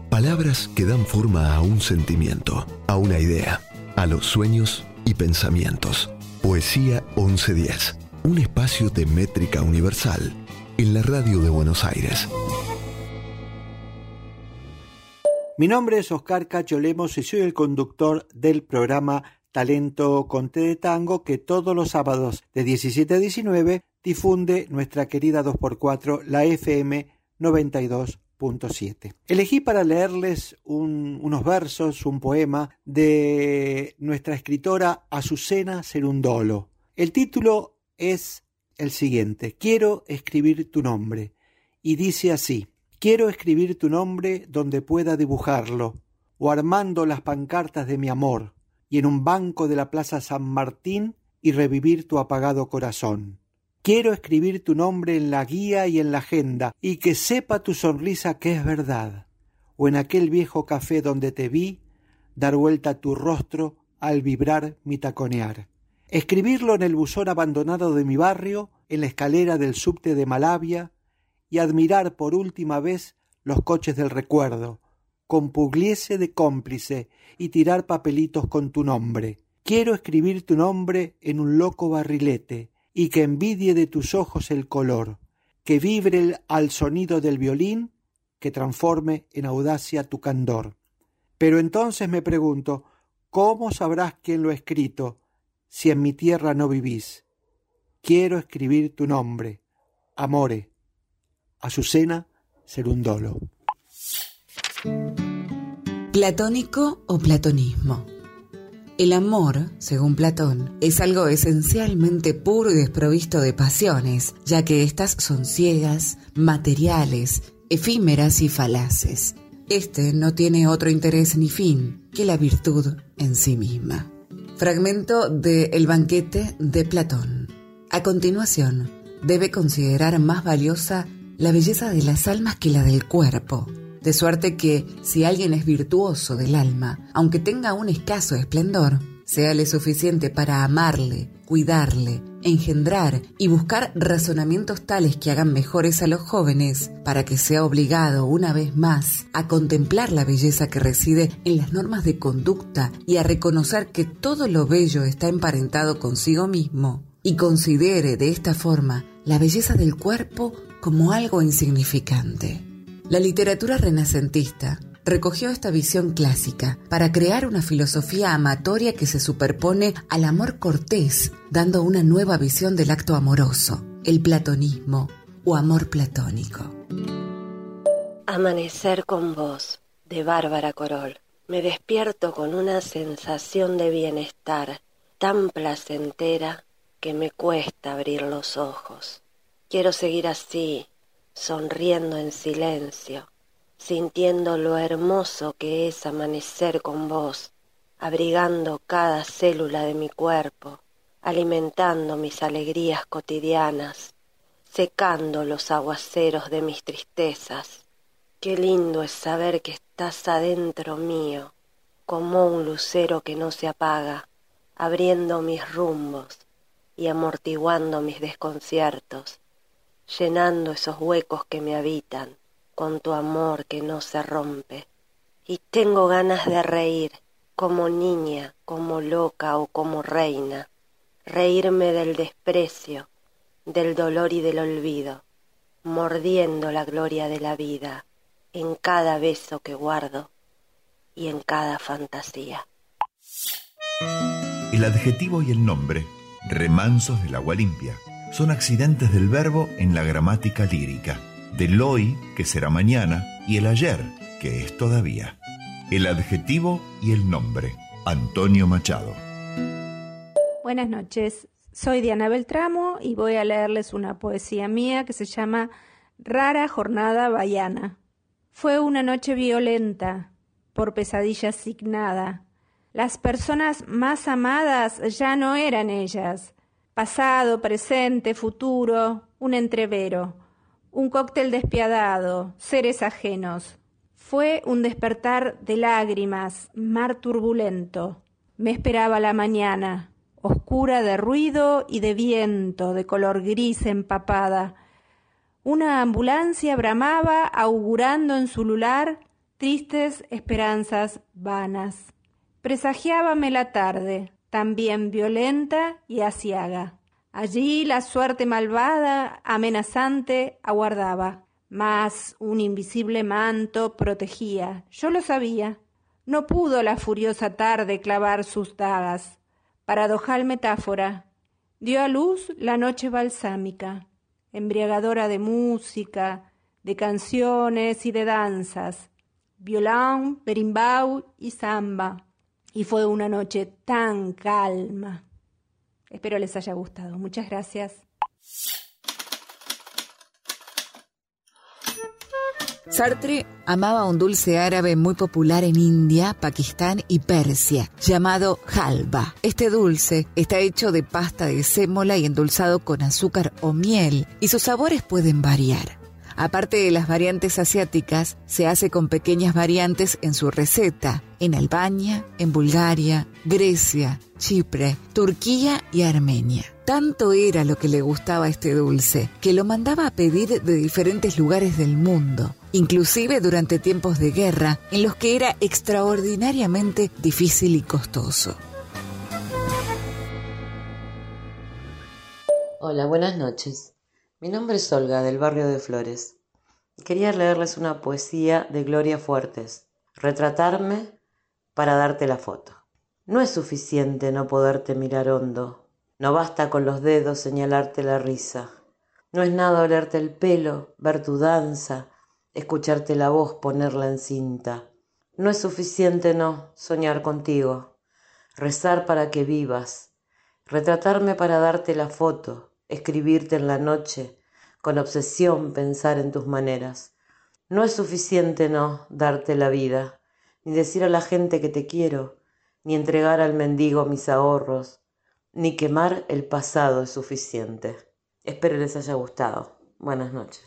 Palabras que dan forma a un sentimiento, a una idea, a los sueños y pensamientos. Poesía 1110. Un espacio de métrica universal en la radio de Buenos Aires. Mi nombre es Oscar Cacho Lemos y soy el conductor del programa Talento Conte de Tango que todos los sábados de 17 a 19 difunde nuestra querida 2x4, la FM 92.7. Elegí para leerles unos versos, un poema de nuestra escritora Azucena Cerundolo. El título es el siguiente, Quiero escribir tu nombre. Y dice así, Quiero escribir tu nombre donde pueda dibujarlo, o armando las pancartas de mi amor y en un banco de la Plaza San Martín y revivir tu apagado corazón. Quiero escribir tu nombre en la guía y en la agenda y que sepa tu sonrisa que es verdad. O en aquel viejo café donde te vi dar vuelta tu rostro al vibrar mi taconear. Escribirlo en el buzón abandonado de mi barrio, en la escalera del subte de Malavia y admirar por última vez los coches del recuerdo, con Pugliese de cómplice y tirar papelitos con tu nombre. Quiero escribir tu nombre en un loco barrilete y que envidie de tus ojos el color, que vibre al sonido del violín, que transforme en audacia tu candor. Pero entonces me pregunto, ¿cómo sabrás quién lo ha escrito si en mi tierra no vivís? Quiero escribir tu nombre, Amore. Azucena Serundolo. Platónico o platonismo. El amor, según Platón, es algo esencialmente puro y desprovisto de pasiones, ya que éstas son ciegas, materiales, efímeras y falaces. Este no tiene otro interés ni fin que la virtud en sí misma. Fragmento de El banquete de Platón. A continuación, debe considerar más valiosa la belleza de las almas que la del cuerpo de suerte que si alguien es virtuoso del alma, aunque tenga un escaso esplendor, séale suficiente para amarle, cuidarle, engendrar y buscar razonamientos tales que hagan mejores a los jóvenes para que sea obligado una vez más a contemplar la belleza que reside en las normas de conducta y a reconocer que todo lo bello está emparentado consigo mismo y considere de esta forma la belleza del cuerpo como algo insignificante. La literatura renacentista recogió esta visión clásica para crear una filosofía amatoria que se superpone al amor cortés, dando una nueva visión del acto amoroso, el platonismo o amor platónico. Amanecer con vos, de Bárbara Corol. Me despierto con una sensación de bienestar tan placentera que me cuesta abrir los ojos. Quiero seguir así, sonriendo en silencio, sintiendo lo hermoso que es amanecer con vos, abrigando cada célula de mi cuerpo, alimentando mis alegrías cotidianas, secando los aguaceros de mis tristezas. Qué lindo es saber que estás adentro mío, como un lucero que no se apaga, abriendo mis rumbos y amortiguando mis desconciertos, llenando esos huecos que me habitan con tu amor que no se rompe. Y tengo ganas de reír, como niña, como loca o como reina, reírme del desprecio, del dolor y del olvido, mordiendo la gloria de la vida en cada beso que guardo y en cada fantasía. El adjetivo y el nombre, remansos del agua limpia, son accidentes del verbo en la gramática lírica del hoy, que será mañana, y el ayer, que es todavía. El adjetivo y el nombre. Antonio Machado. Buenas noches, soy Diana Beltramo y voy a leerles una poesía mía que se llama Rara Jornada Baiana. Fue una noche violenta, por pesadilla asignada. Las personas más amadas ya no eran ellas. Pasado, presente, futuro, un entrevero un cóctel despiadado, seres ajenos. Fue un despertar de lágrimas, mar turbulento. Me esperaba la mañana, oscura de ruido y de viento, de color gris empapada. Una ambulancia bramaba, augurando en su lular tristes esperanzas vanas. Presagiábame la tarde, también violenta y asiaga. Allí la suerte malvada, amenazante, aguardaba, mas un invisible manto protegía. Yo lo sabía. No pudo la furiosa tarde clavar sus dagas. Paradojal metáfora. Dio a luz la noche balsámica, embriagadora de música, de canciones y de danzas, violán, berimbau y samba. Y fue una noche tan calma. Espero les haya gustado. Muchas gracias. Sartre amaba un dulce árabe muy popular en India, Pakistán y Persia, llamado halva. Este dulce está hecho de pasta de sémola y endulzado con azúcar o miel, y sus sabores pueden variar. Aparte de las variantes asiáticas, se hace con pequeñas variantes en su receta, en Albania, en Bulgaria, Grecia, Chipre, Turquía y Armenia. Tanto era lo que le gustaba este dulce, que lo mandaba a pedir de diferentes lugares del mundo, inclusive durante tiempos de guerra, en los que era extraordinariamente difícil y costoso. Hola, buenas noches. Mi nombre es Olga, del barrio de Flores. Quería leerles una poesía de Gloria Fuertes, Retratarme para darte la foto. No es suficiente no poderte mirar hondo, no basta con los dedos señalarte la risa, no es nada olerte el pelo, ver tu danza, escucharte la voz, ponerla en cinta. No es suficiente no soñar contigo, rezar para que vivas, retratarme para darte la foto, escribirte en la noche, con obsesión pensar en tus maneras. No es suficiente no darte la vida, ni decir a la gente que te quiero, ni entregar al mendigo mis ahorros, ni quemar el pasado es suficiente. Espero les haya gustado. Buenas noches.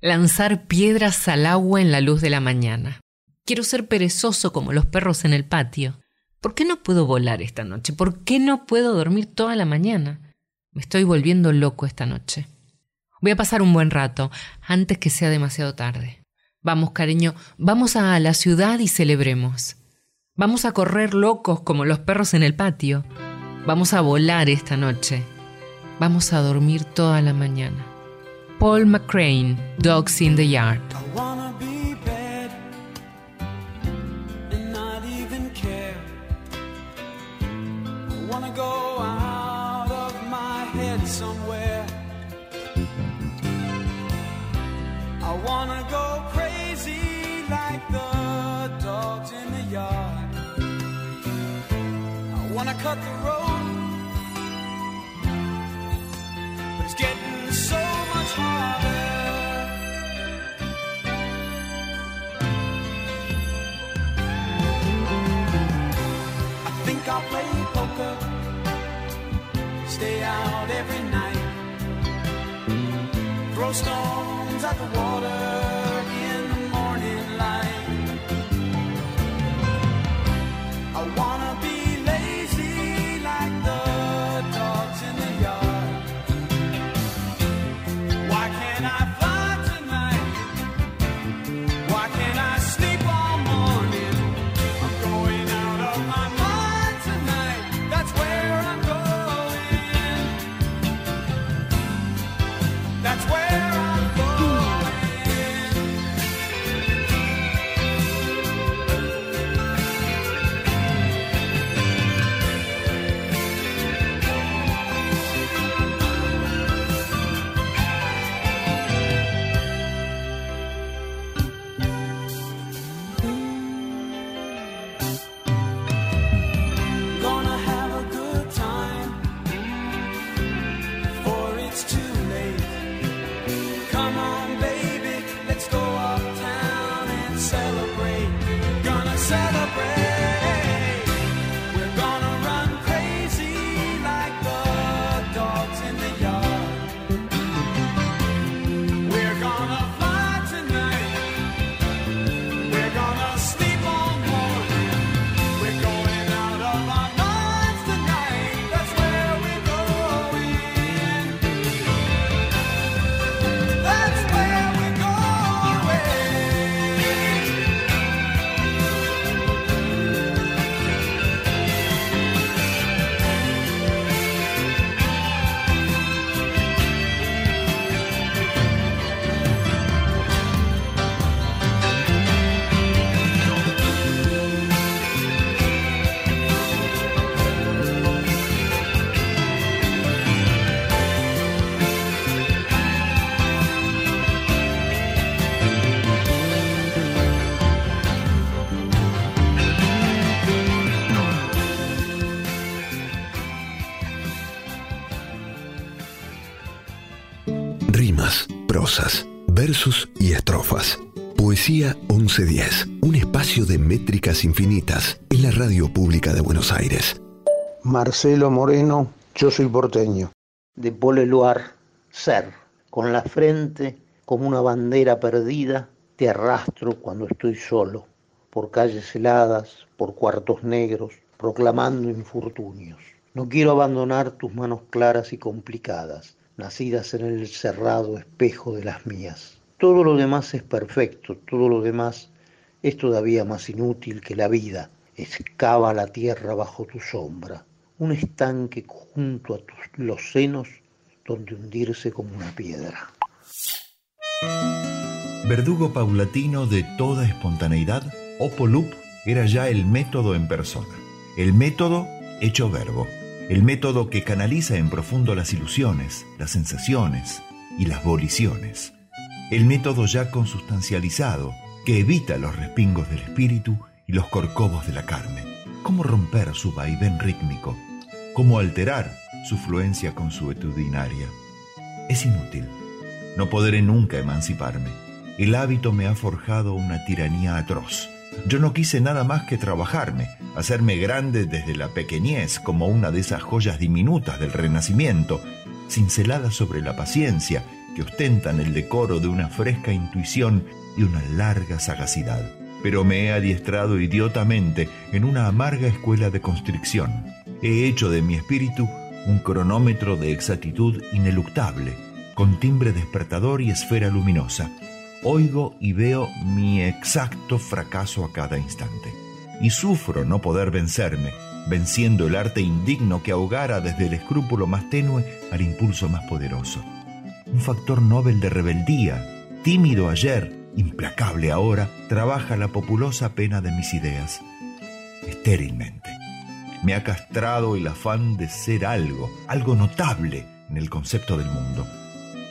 Lanzar piedras al agua en la luz de la mañana. Quiero ser perezoso como los perros en el patio. ¿Por qué no puedo volar esta noche? ¿Por qué no puedo dormir toda la mañana? Me estoy volviendo loco esta noche. Voy a pasar un buen rato, antes que sea demasiado tarde. Vamos, cariño, vamos a la ciudad y celebremos. Vamos a correr locos como los perros en el patio. Vamos a volar esta noche. Vamos a dormir toda la mañana. Paul McCrane, Dogs in the Yard. But it's getting so much harder. I think I'll play poker, stay out every night, throw stones at the water versos y estrofas. Poesía 1110, un espacio de métricas infinitas en la radio pública de Buenos Aires. Marcelo Moreno, yo soy porteño. De Paul Eluard, ser, con la frente como una bandera perdida, te arrastro cuando estoy solo, por calles heladas, por cuartos negros, proclamando infortunios. No quiero abandonar tus manos claras y complicadas, nacidas en el cerrado espejo de las mías. Todo lo demás es perfecto, todo lo demás es todavía más inútil que la vida. Excava la tierra bajo tu sombra, un estanque junto a tus, los senos donde hundirse como una piedra. Verdugo paulatino de toda espontaneidad, Opolup era ya el método en persona, el método hecho verbo, el método que canaliza en profundo las ilusiones, las sensaciones y las voliciones el método ya consustancializado que evita los respingos del espíritu y los corcovos de la carne. ¿Cómo romper su vaivén rítmico? ¿Cómo alterar su fluencia consuetudinaria? Es inútil. No podré nunca emanciparme. El hábito me ha forjado una tiranía atroz. Yo no quise nada más que trabajarme, hacerme grande desde la pequeñez como una de esas joyas diminutas del Renacimiento, cinceladas sobre la paciencia que ostentan el decoro de una fresca intuición y una larga sagacidad. pero me he adiestrado idiotamente en una amarga escuela de constricción. He hecho de mi espíritu un cronómetro de exactitud ineluctable, con timbre despertador y esfera luminosa. Oigo y veo mi exacto fracaso a cada instante. Y sufro no poder vencerme, venciendo el arte indigno que ahogara desde el escrúpulo más tenue al impulso más poderoso. Un factor nobel de rebeldía, tímido ayer, implacable ahora, trabaja la populosa pena de mis ideas. Estérilmente. Me ha castrado el afán de ser algo, algo notable en el concepto del mundo.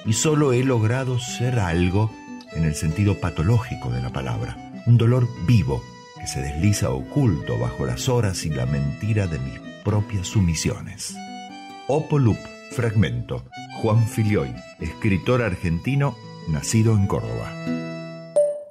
Y solo he logrado ser algo en el sentido patológico de la palabra. Un dolor vivo que se desliza oculto bajo las horas y la mentira de mis propias sumisiones. Opolup, fragmento. Juan Filioy, escritor argentino, nacido en Córdoba.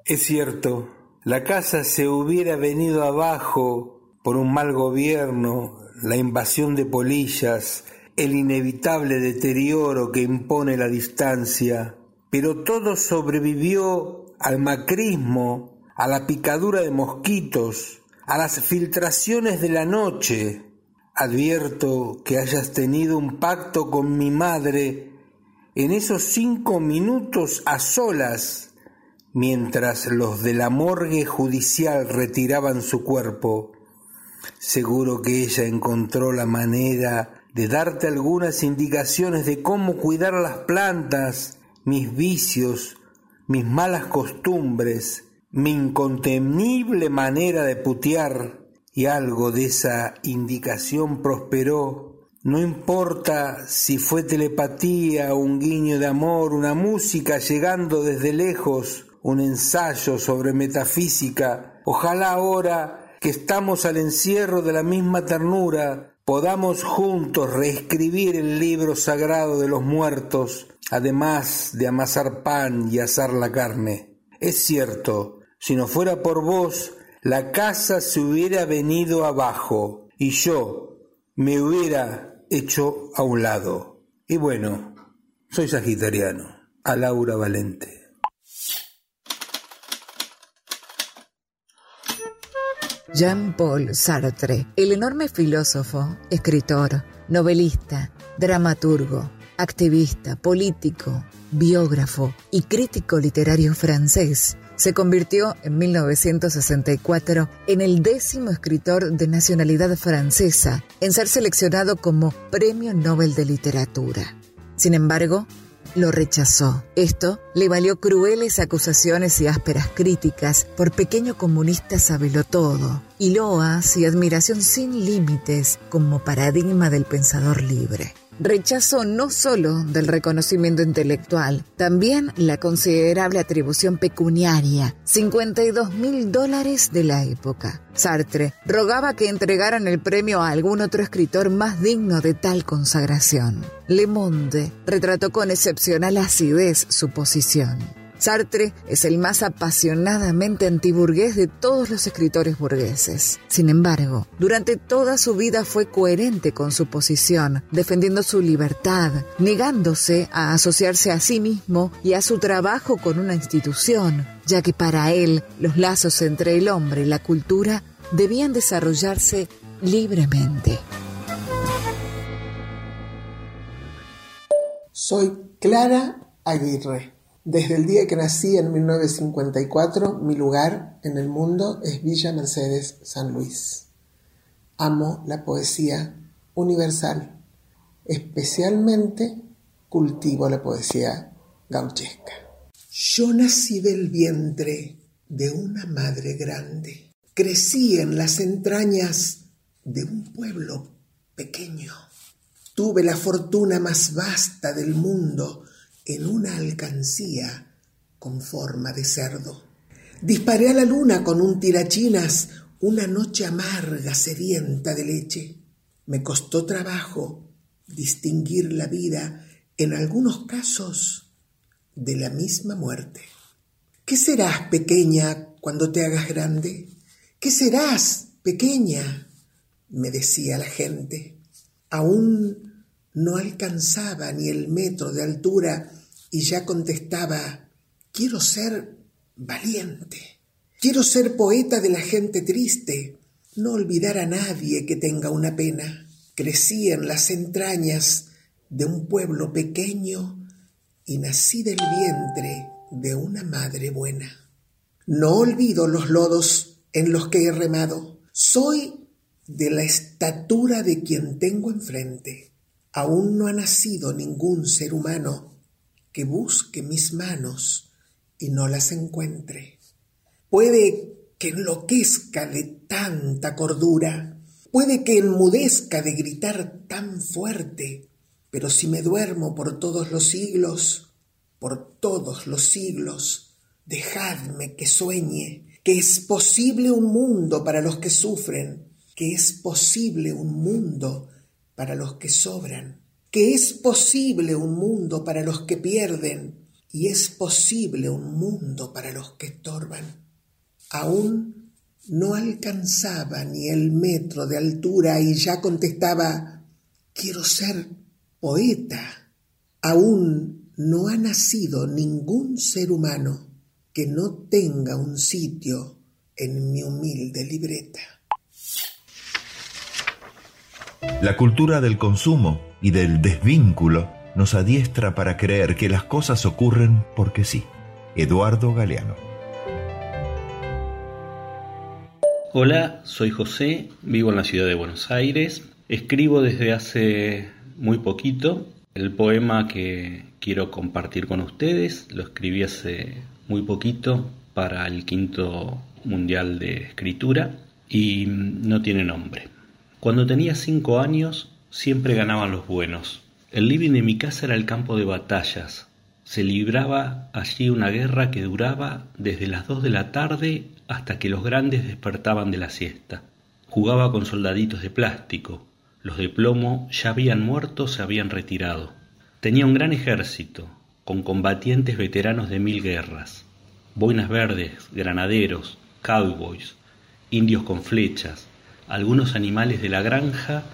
Es cierto, la casa se hubiera venido abajo por un mal gobierno, la invasión de polillas, el inevitable deterioro que impone la distancia, pero todo sobrevivió al macrismo, a la picadura de mosquitos, a las filtraciones de la noche. Advierto que hayas tenido un pacto con mi madre en esos cinco minutos a solas, mientras los de la morgue judicial retiraban su cuerpo. Seguro que ella encontró la manera de darte algunas indicaciones de cómo cuidar las plantas, mis vicios, mis malas costumbres, mi incontenible manera de putear, y algo de esa indicación prosperó. No importa si fue telepatía, un guiño de amor, una música llegando desde lejos, un ensayo sobre metafísica, ojalá ahora que estamos al encierro de la misma ternura, podamos juntos reescribir el libro sagrado de los muertos, además de amasar pan y asar la carne. Es cierto, si no fuera por vos, la casa se hubiera venido abajo y yo me hubiera hecho a un lado. Y bueno, soy sagitariano, a Laura Valente. Jean-Paul Sartre, el enorme filósofo, escritor, novelista, dramaturgo, activista, político, biógrafo y crítico literario francés, se convirtió en 1964 en el décimo escritor de nacionalidad francesa en ser seleccionado como Premio Nobel de Literatura. Sin embargo, lo rechazó. Esto le valió crueles acusaciones y ásperas críticas por pequeño comunista todo y loas y admiración sin límites como paradigma del pensador libre. Rechazo no solo del reconocimiento intelectual, también la considerable atribución pecuniaria, 52 mil dólares de la época. Sartre rogaba que entregaran el premio a algún otro escritor más digno de tal consagración. Le Monde retrató con excepcional acidez su posición. Sartre es el más apasionadamente antiburgués de todos los escritores burgueses. Sin embargo, durante toda su vida fue coherente con su posición, defendiendo su libertad, negándose a asociarse a sí mismo y a su trabajo con una institución, ya que para él los lazos entre el hombre y la cultura debían desarrollarse libremente. Soy Clara Aguirre. Desde el día que nací en 1954, mi lugar en el mundo es Villa Mercedes, San Luis. Amo la poesía universal, especialmente cultivo la poesía gauchesca. Yo nací del vientre de una madre grande. Crecí en las entrañas de un pueblo pequeño. Tuve la fortuna más vasta del mundo en una alcancía con forma de cerdo. Disparé a la luna con un tirachinas una noche amarga, sedienta de leche. Me costó trabajo distinguir la vida, en algunos casos, de la misma muerte. ¿Qué serás, pequeña, cuando te hagas grande? ¿Qué serás, pequeña? me decía la gente. Aún no alcanzaba ni el metro de altura y ya contestaba, quiero ser valiente. Quiero ser poeta de la gente triste, no olvidar a nadie que tenga una pena. Crecí en las entrañas de un pueblo pequeño y nací del vientre de una madre buena. No olvido los lodos en los que he remado. Soy de la estatura de quien tengo enfrente. Aún no ha nacido ningún ser humano que busque mis manos y no las encuentre. Puede que enloquezca de tanta cordura, puede que enmudezca de gritar tan fuerte, pero si me duermo por todos los siglos, por todos los siglos, dejadme que sueñe que es posible un mundo para los que sufren, que es posible un mundo para los que sobran, que es posible un mundo para los que pierden y es posible un mundo para los que estorban. Aún no alcanzaba ni el metro de altura y ya contestaba, quiero ser poeta. Aún no ha nacido ningún ser humano que no tenga un sitio en mi humilde libreta. La cultura del consumo y del desvínculo nos adiestra para creer que las cosas ocurren porque sí. Eduardo Galeano. Hola, soy José, vivo en la ciudad de Buenos Aires. Escribo desde hace muy poquito. El poema que quiero compartir con ustedes lo escribí hace muy poquito para el quinto mundial de escritura y no tiene nombre. Cuando tenía cinco años siempre ganaban los buenos. El living de mi casa era el campo de batallas. Se libraba allí una guerra que duraba desde las dos de la tarde hasta que los grandes despertaban de la siesta. Jugaba con soldaditos de plástico. Los de plomo ya habían muerto, se habían retirado. Tenía un gran ejército, con combatientes veteranos de mil guerras. Boinas verdes, granaderos, cowboys, indios con flechas, algunos animales de la granja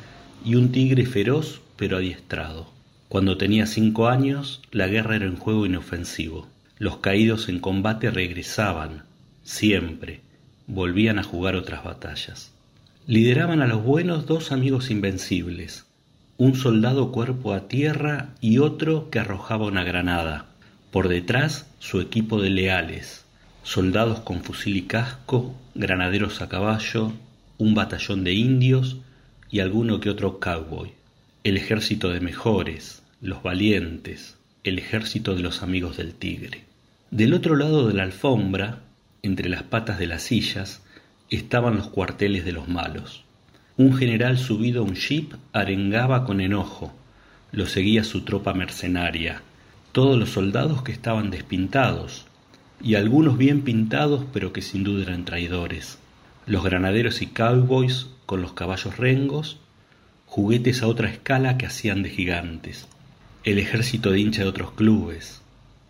y un tigre feroz pero adiestrado. Cuando tenía cinco años, la guerra era un juego inofensivo. Los caídos en combate regresaban, siempre, volvían a jugar otras batallas. Lideraban a los buenos dos amigos invencibles, un soldado cuerpo a tierra y otro que arrojaba una granada. Por detrás su equipo de leales, soldados con fusil y casco, granaderos a caballo, un batallón de indios y alguno que otro cowboy. El ejército de mejores, los valientes, el ejército de los amigos del tigre. Del otro lado de la alfombra, entre las patas de las sillas, estaban los cuarteles de los malos. Un general subido a un jeep arengaba con enojo. Lo seguía su tropa mercenaria, todos los soldados que estaban despintados, y algunos bien pintados pero que sin duda eran traidores. Los granaderos y cowboys con los caballos rengos, juguetes a otra escala que hacían de gigantes. El ejército de hincha de otros clubes,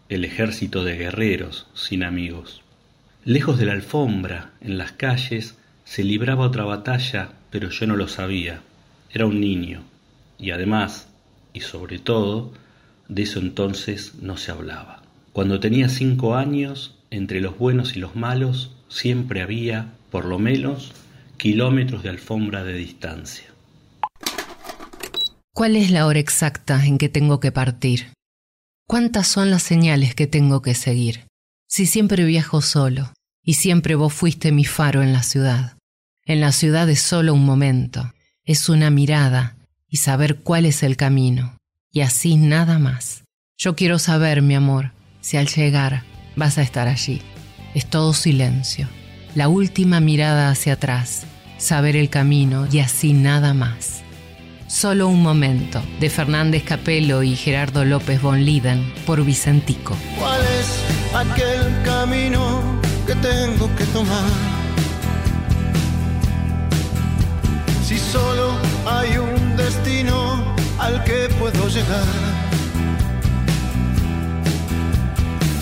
el ejército de guerreros sin amigos. Lejos de la alfombra, en las calles, se libraba otra batalla, pero yo no lo sabía. Era un niño, y además, y sobre todo, de eso entonces no se hablaba. Cuando tenía cinco años, entre los buenos y los malos, siempre había, por lo menos, kilómetros de alfombra de distancia. ¿Cuál es la hora exacta en que tengo que partir? ¿Cuántas son las señales que tengo que seguir? Si siempre viajo solo, y siempre vos fuiste mi faro en la ciudad. En la ciudad es solo un momento, es una mirada y saber cuál es el camino, y así nada más. Yo quiero saber, mi amor, si al llegar vas a estar allí. Es todo silencio, la última mirada hacia atrás, saber el camino y así nada más. Solo un momento, de Fernández Capello y Gerardo López von Liden por Vicentico. ¿Cuál es aquel camino que tengo que tomar? Si solo hay un destino al que puedo llegar.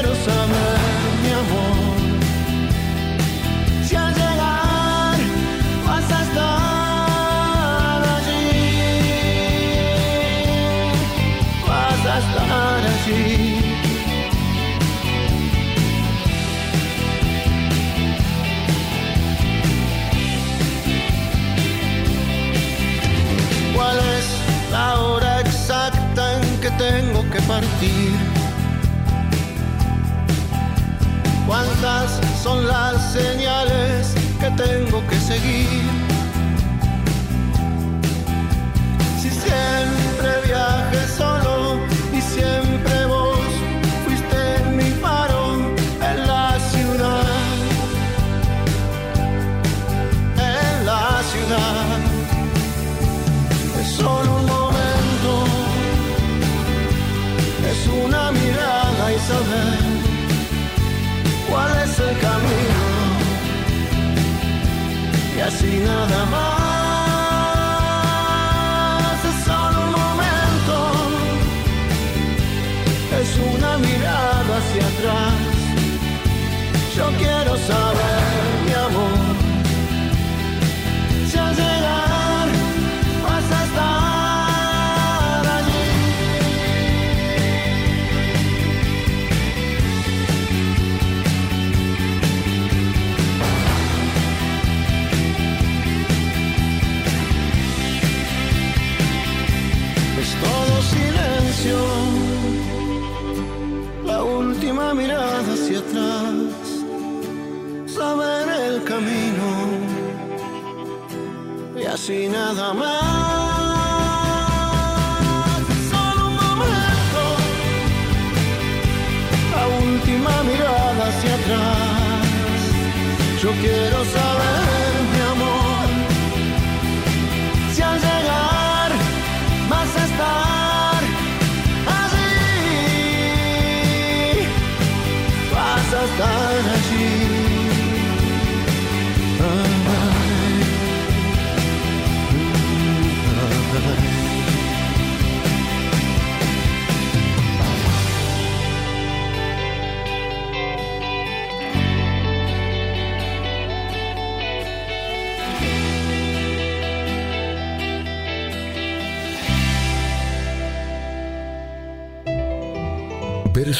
quiero saber, mi amor. Si al llegar vas a estar allí, vas a estar allí. ¿Cuál es la hora exacta en que tengo que partir? ¿Cuántas son las señales que tengo que seguir? Si siempre viaje solo y así nada más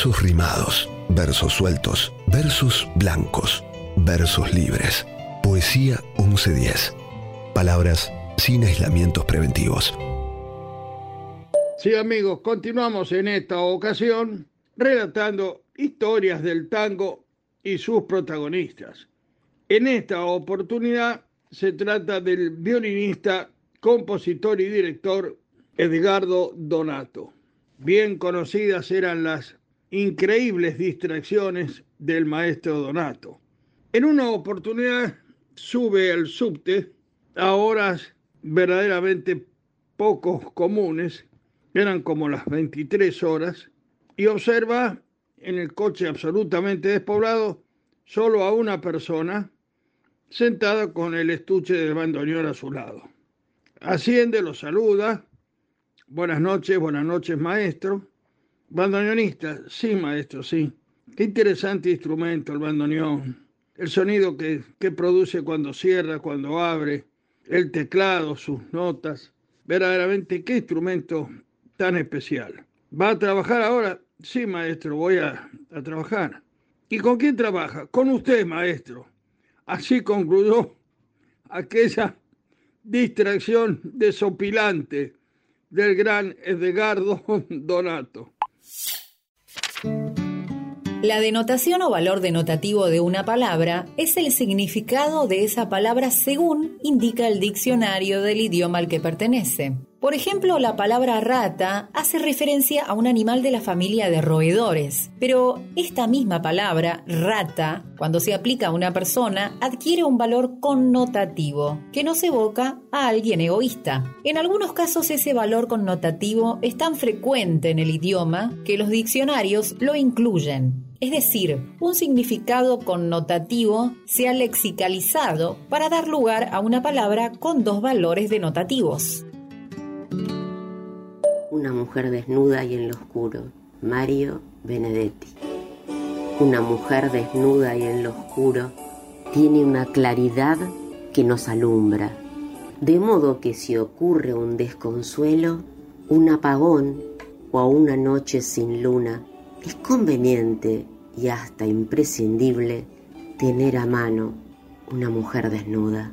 Versos rimados, versos sueltos, versos blancos, versos libres. Poesía 1110. Palabras sin aislamientos preventivos. Sí, amigos, continuamos en esta ocasión relatando historias del tango y sus protagonistas. En esta oportunidad se trata del violinista, compositor y director Edgardo Donato. Bien conocidas eran las increíbles distracciones del maestro Donato. En una oportunidad sube al subte a horas verdaderamente poco comunes, eran como las 23 horas, y observa en el coche absolutamente despoblado solo a una persona sentada con el estuche del bandoneón a su lado. Asciende, lo saluda, buenas noches, buenas noches maestro, Bandoneonista, sí, maestro, sí. Qué interesante instrumento el bandoneón. El sonido que, que, produce cuando cierra, cuando abre, el teclado, sus notas. Verdaderamente, qué instrumento tan especial. ¿Va a trabajar ahora? Sí, maestro, voy a, a trabajar. ¿Y con quién trabaja? Con usted, maestro. Así concluyó aquella distracción desopilante del gran Edgardo Donato. La denotación o valor denotativo de una palabra es el significado de esa palabra según indica el diccionario del idioma al que pertenece. Por ejemplo, la palabra rata hace referencia a un animal de la familia de roedores, pero esta misma palabra, rata, cuando se aplica a una persona, adquiere un valor connotativo, que nos evoca a alguien egoísta. En algunos casos ese valor connotativo es tan frecuente en el idioma que los diccionarios lo incluyen. Es decir, un significado connotativo se ha lexicalizado para dar lugar a una palabra con dos valores denotativos. Una mujer desnuda y en lo oscuro. Mario Benedetti. Una mujer desnuda y en lo oscuro tiene una claridad que nos alumbra. De modo que si ocurre un desconsuelo, un apagón o una noche sin luna, es conveniente y hasta imprescindible tener a mano una mujer desnuda.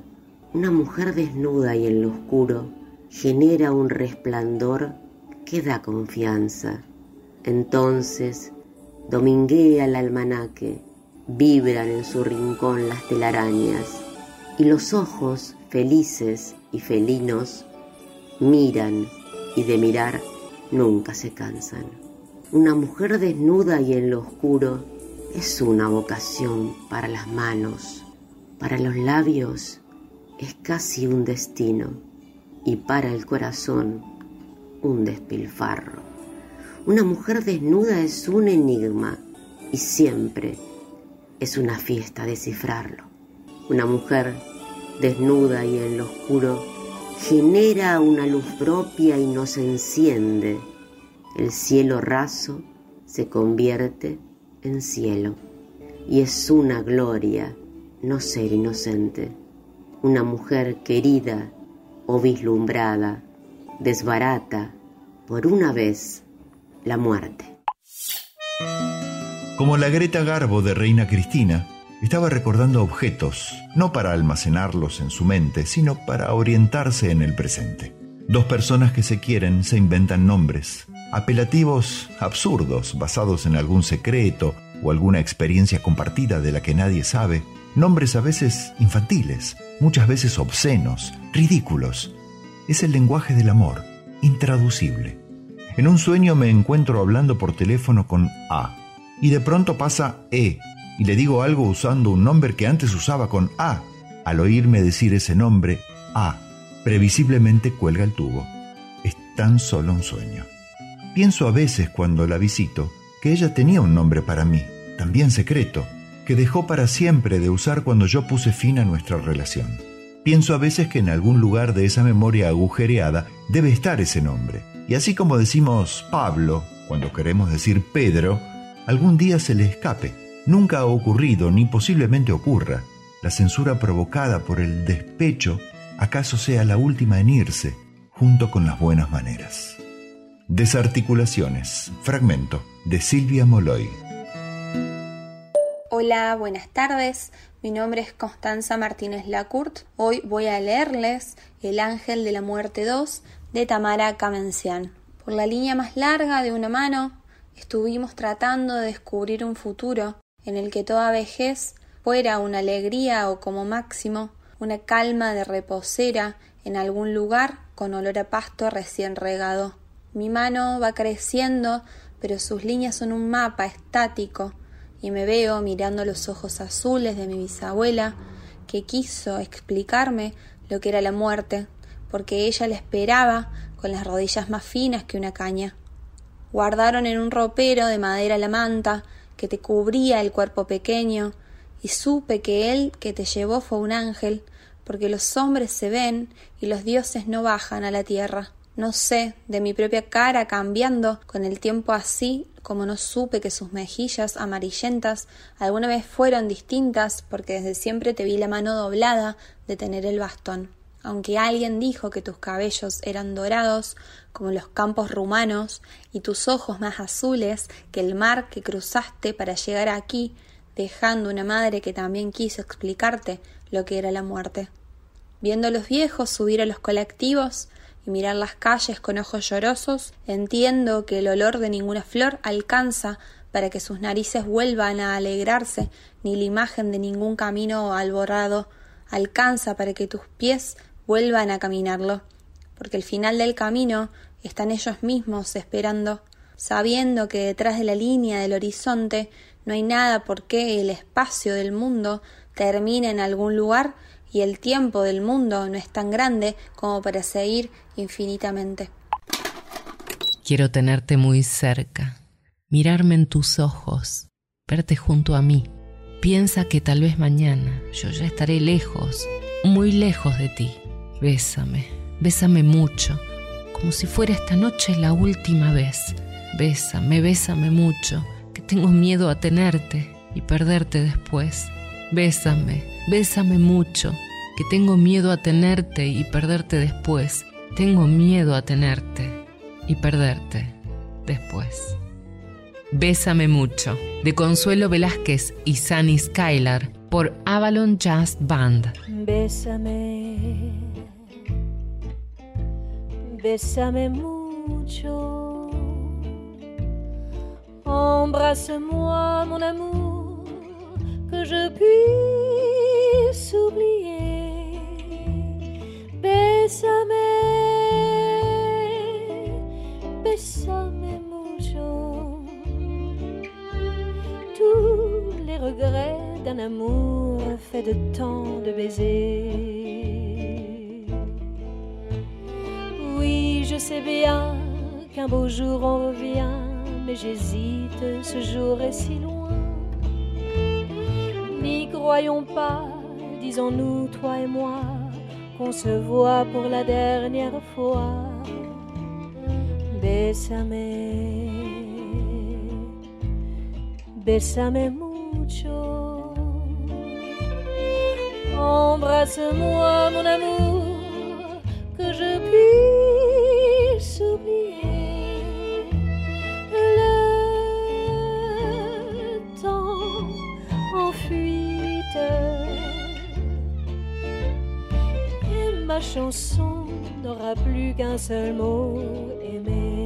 Una mujer desnuda y en lo oscuro genera un resplandor que da confianza. Entonces dominguea el almanaque, vibran en su rincón las telarañas y los ojos felices y felinos miran y de mirar nunca se cansan. Una mujer desnuda y en lo oscuro es una vocación para las manos, para los labios es casi un destino y para el corazón un despilfarro. Una mujer desnuda es un enigma y siempre es una fiesta descifrarlo. Una mujer desnuda y en lo oscuro genera una luz propia y nos enciende. El cielo raso se convierte en cielo y es una gloria no ser inocente. Una mujer querida o vislumbrada desbarata por una vez la muerte. Como la Greta Garbo de Reina Cristina, estaba recordando objetos, no para almacenarlos en su mente, sino para orientarse en el presente. Dos personas que se quieren se inventan nombres, apelativos absurdos basados en algún secreto o alguna experiencia compartida de la que nadie sabe, nombres a veces infantiles, muchas veces obscenos, ridículos. Es el lenguaje del amor, intraducible. En un sueño me encuentro hablando por teléfono con A y de pronto pasa E y le digo algo usando un nombre que antes usaba con A. Al oírme decir ese nombre, A, previsiblemente cuelga el tubo. Es tan solo un sueño. Pienso a veces cuando la visito que ella tenía un nombre para mí, también secreto, que dejó para siempre de usar cuando yo puse fin a nuestra relación. Pienso a veces que en algún lugar de esa memoria agujereada debe estar ese nombre. Y así como decimos Pablo cuando queremos decir Pedro, algún día se le escape. Nunca ha ocurrido ni posiblemente ocurra. La censura provocada por el despecho acaso sea la última en irse, junto con las buenas maneras. Desarticulaciones. Fragmento de Silvia Moloy. Hola, buenas tardes. Mi nombre es Constanza Martínez Lacourt. Hoy voy a leerles El Ángel de la Muerte 2 de Tamara Kamencian. Por la línea más larga de una mano, estuvimos tratando de descubrir un futuro en el que toda vejez fuera una alegría o como máximo una calma de reposera en algún lugar con olor a pasto recién regado. Mi mano va creciendo, pero sus líneas son un mapa estático, y me veo mirando los ojos azules de mi bisabuela, que quiso explicarme lo que era la muerte, porque ella la esperaba con las rodillas más finas que una caña. Guardaron en un ropero de madera la manta que te cubría el cuerpo pequeño, y supe que él que te llevó fue un ángel, porque los hombres se ven y los dioses no bajan a la tierra. No sé, de mi propia cara cambiando con el tiempo así como no supe que sus mejillas amarillentas alguna vez fueron distintas porque desde siempre te vi la mano doblada de tener el bastón. Aunque alguien dijo que tus cabellos eran dorados como los campos rumanos y tus ojos más azules que el mar que cruzaste para llegar aquí, dejando una madre que también quiso explicarte lo que era la muerte. Viendo a los viejos subir a los colectivos, y mirar las calles con ojos llorosos, entiendo que el olor de ninguna flor alcanza para que sus narices vuelvan a alegrarse, ni la imagen de ningún camino alborado alcanza para que tus pies vuelvan a caminarlo. porque al final del camino están ellos mismos esperando, sabiendo que detrás de la línea del horizonte no hay nada por qué el espacio del mundo termine en algún lugar y el tiempo del mundo no es tan grande como para seguir infinitamente. Quiero tenerte muy cerca, mirarme en tus ojos, verte junto a mí. Piensa que tal vez mañana yo ya estaré lejos, muy lejos de ti. Bésame, bésame mucho, como si fuera esta noche la última vez. Bésame, bésame mucho, que tengo miedo a tenerte y perderte después. Bésame, bésame mucho, que tengo miedo a tenerte y perderte después. Tengo miedo a tenerte y perderte después. Bésame mucho, de Consuelo Velázquez y Sunny Skylar, por Avalon Jazz Band. Bésame, bésame mucho, embrasse-moi mon amour, que je puisse oublier. Bésame, bésame mucho, tous les regrets d'un amour fait de tant de baisers. Oui, je sais bien qu'un beau jour on revient, mais j'hésite, ce jour est si loin. N'y croyons pas, disons-nous, toi et moi, qu'on se voit pour la dernière fois. Bésame, bésame mucho. Embrasse-moi, mon amour, que je puisse chanson n'aura plus qu'un seul mot aimé.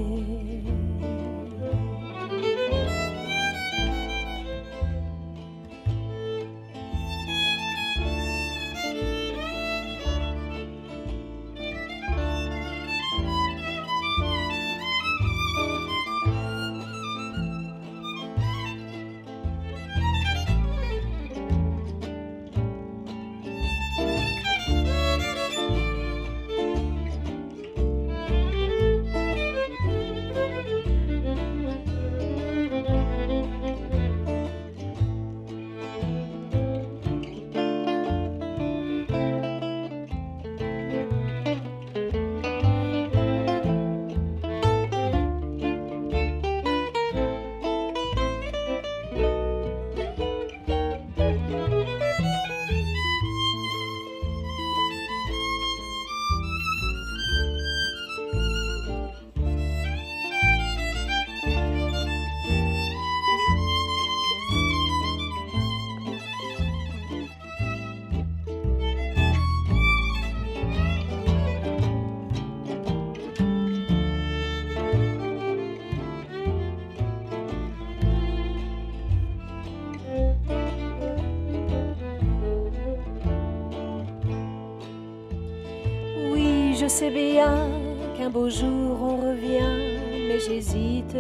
Beau jour on revient, mais j'hésite,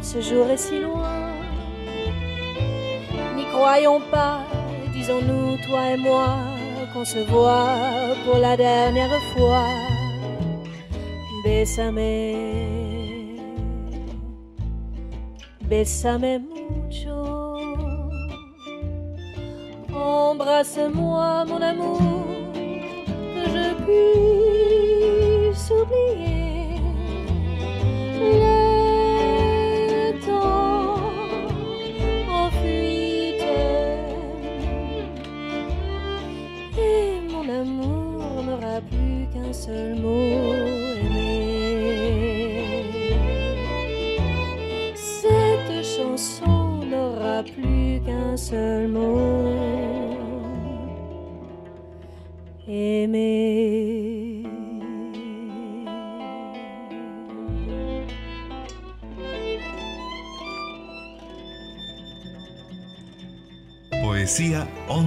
ce jour est si loin. N'y croyons pas, disons-nous, toi et moi, qu'on se voit pour la dernière fois. Bésame, bésame mucho. Embrasse-moi,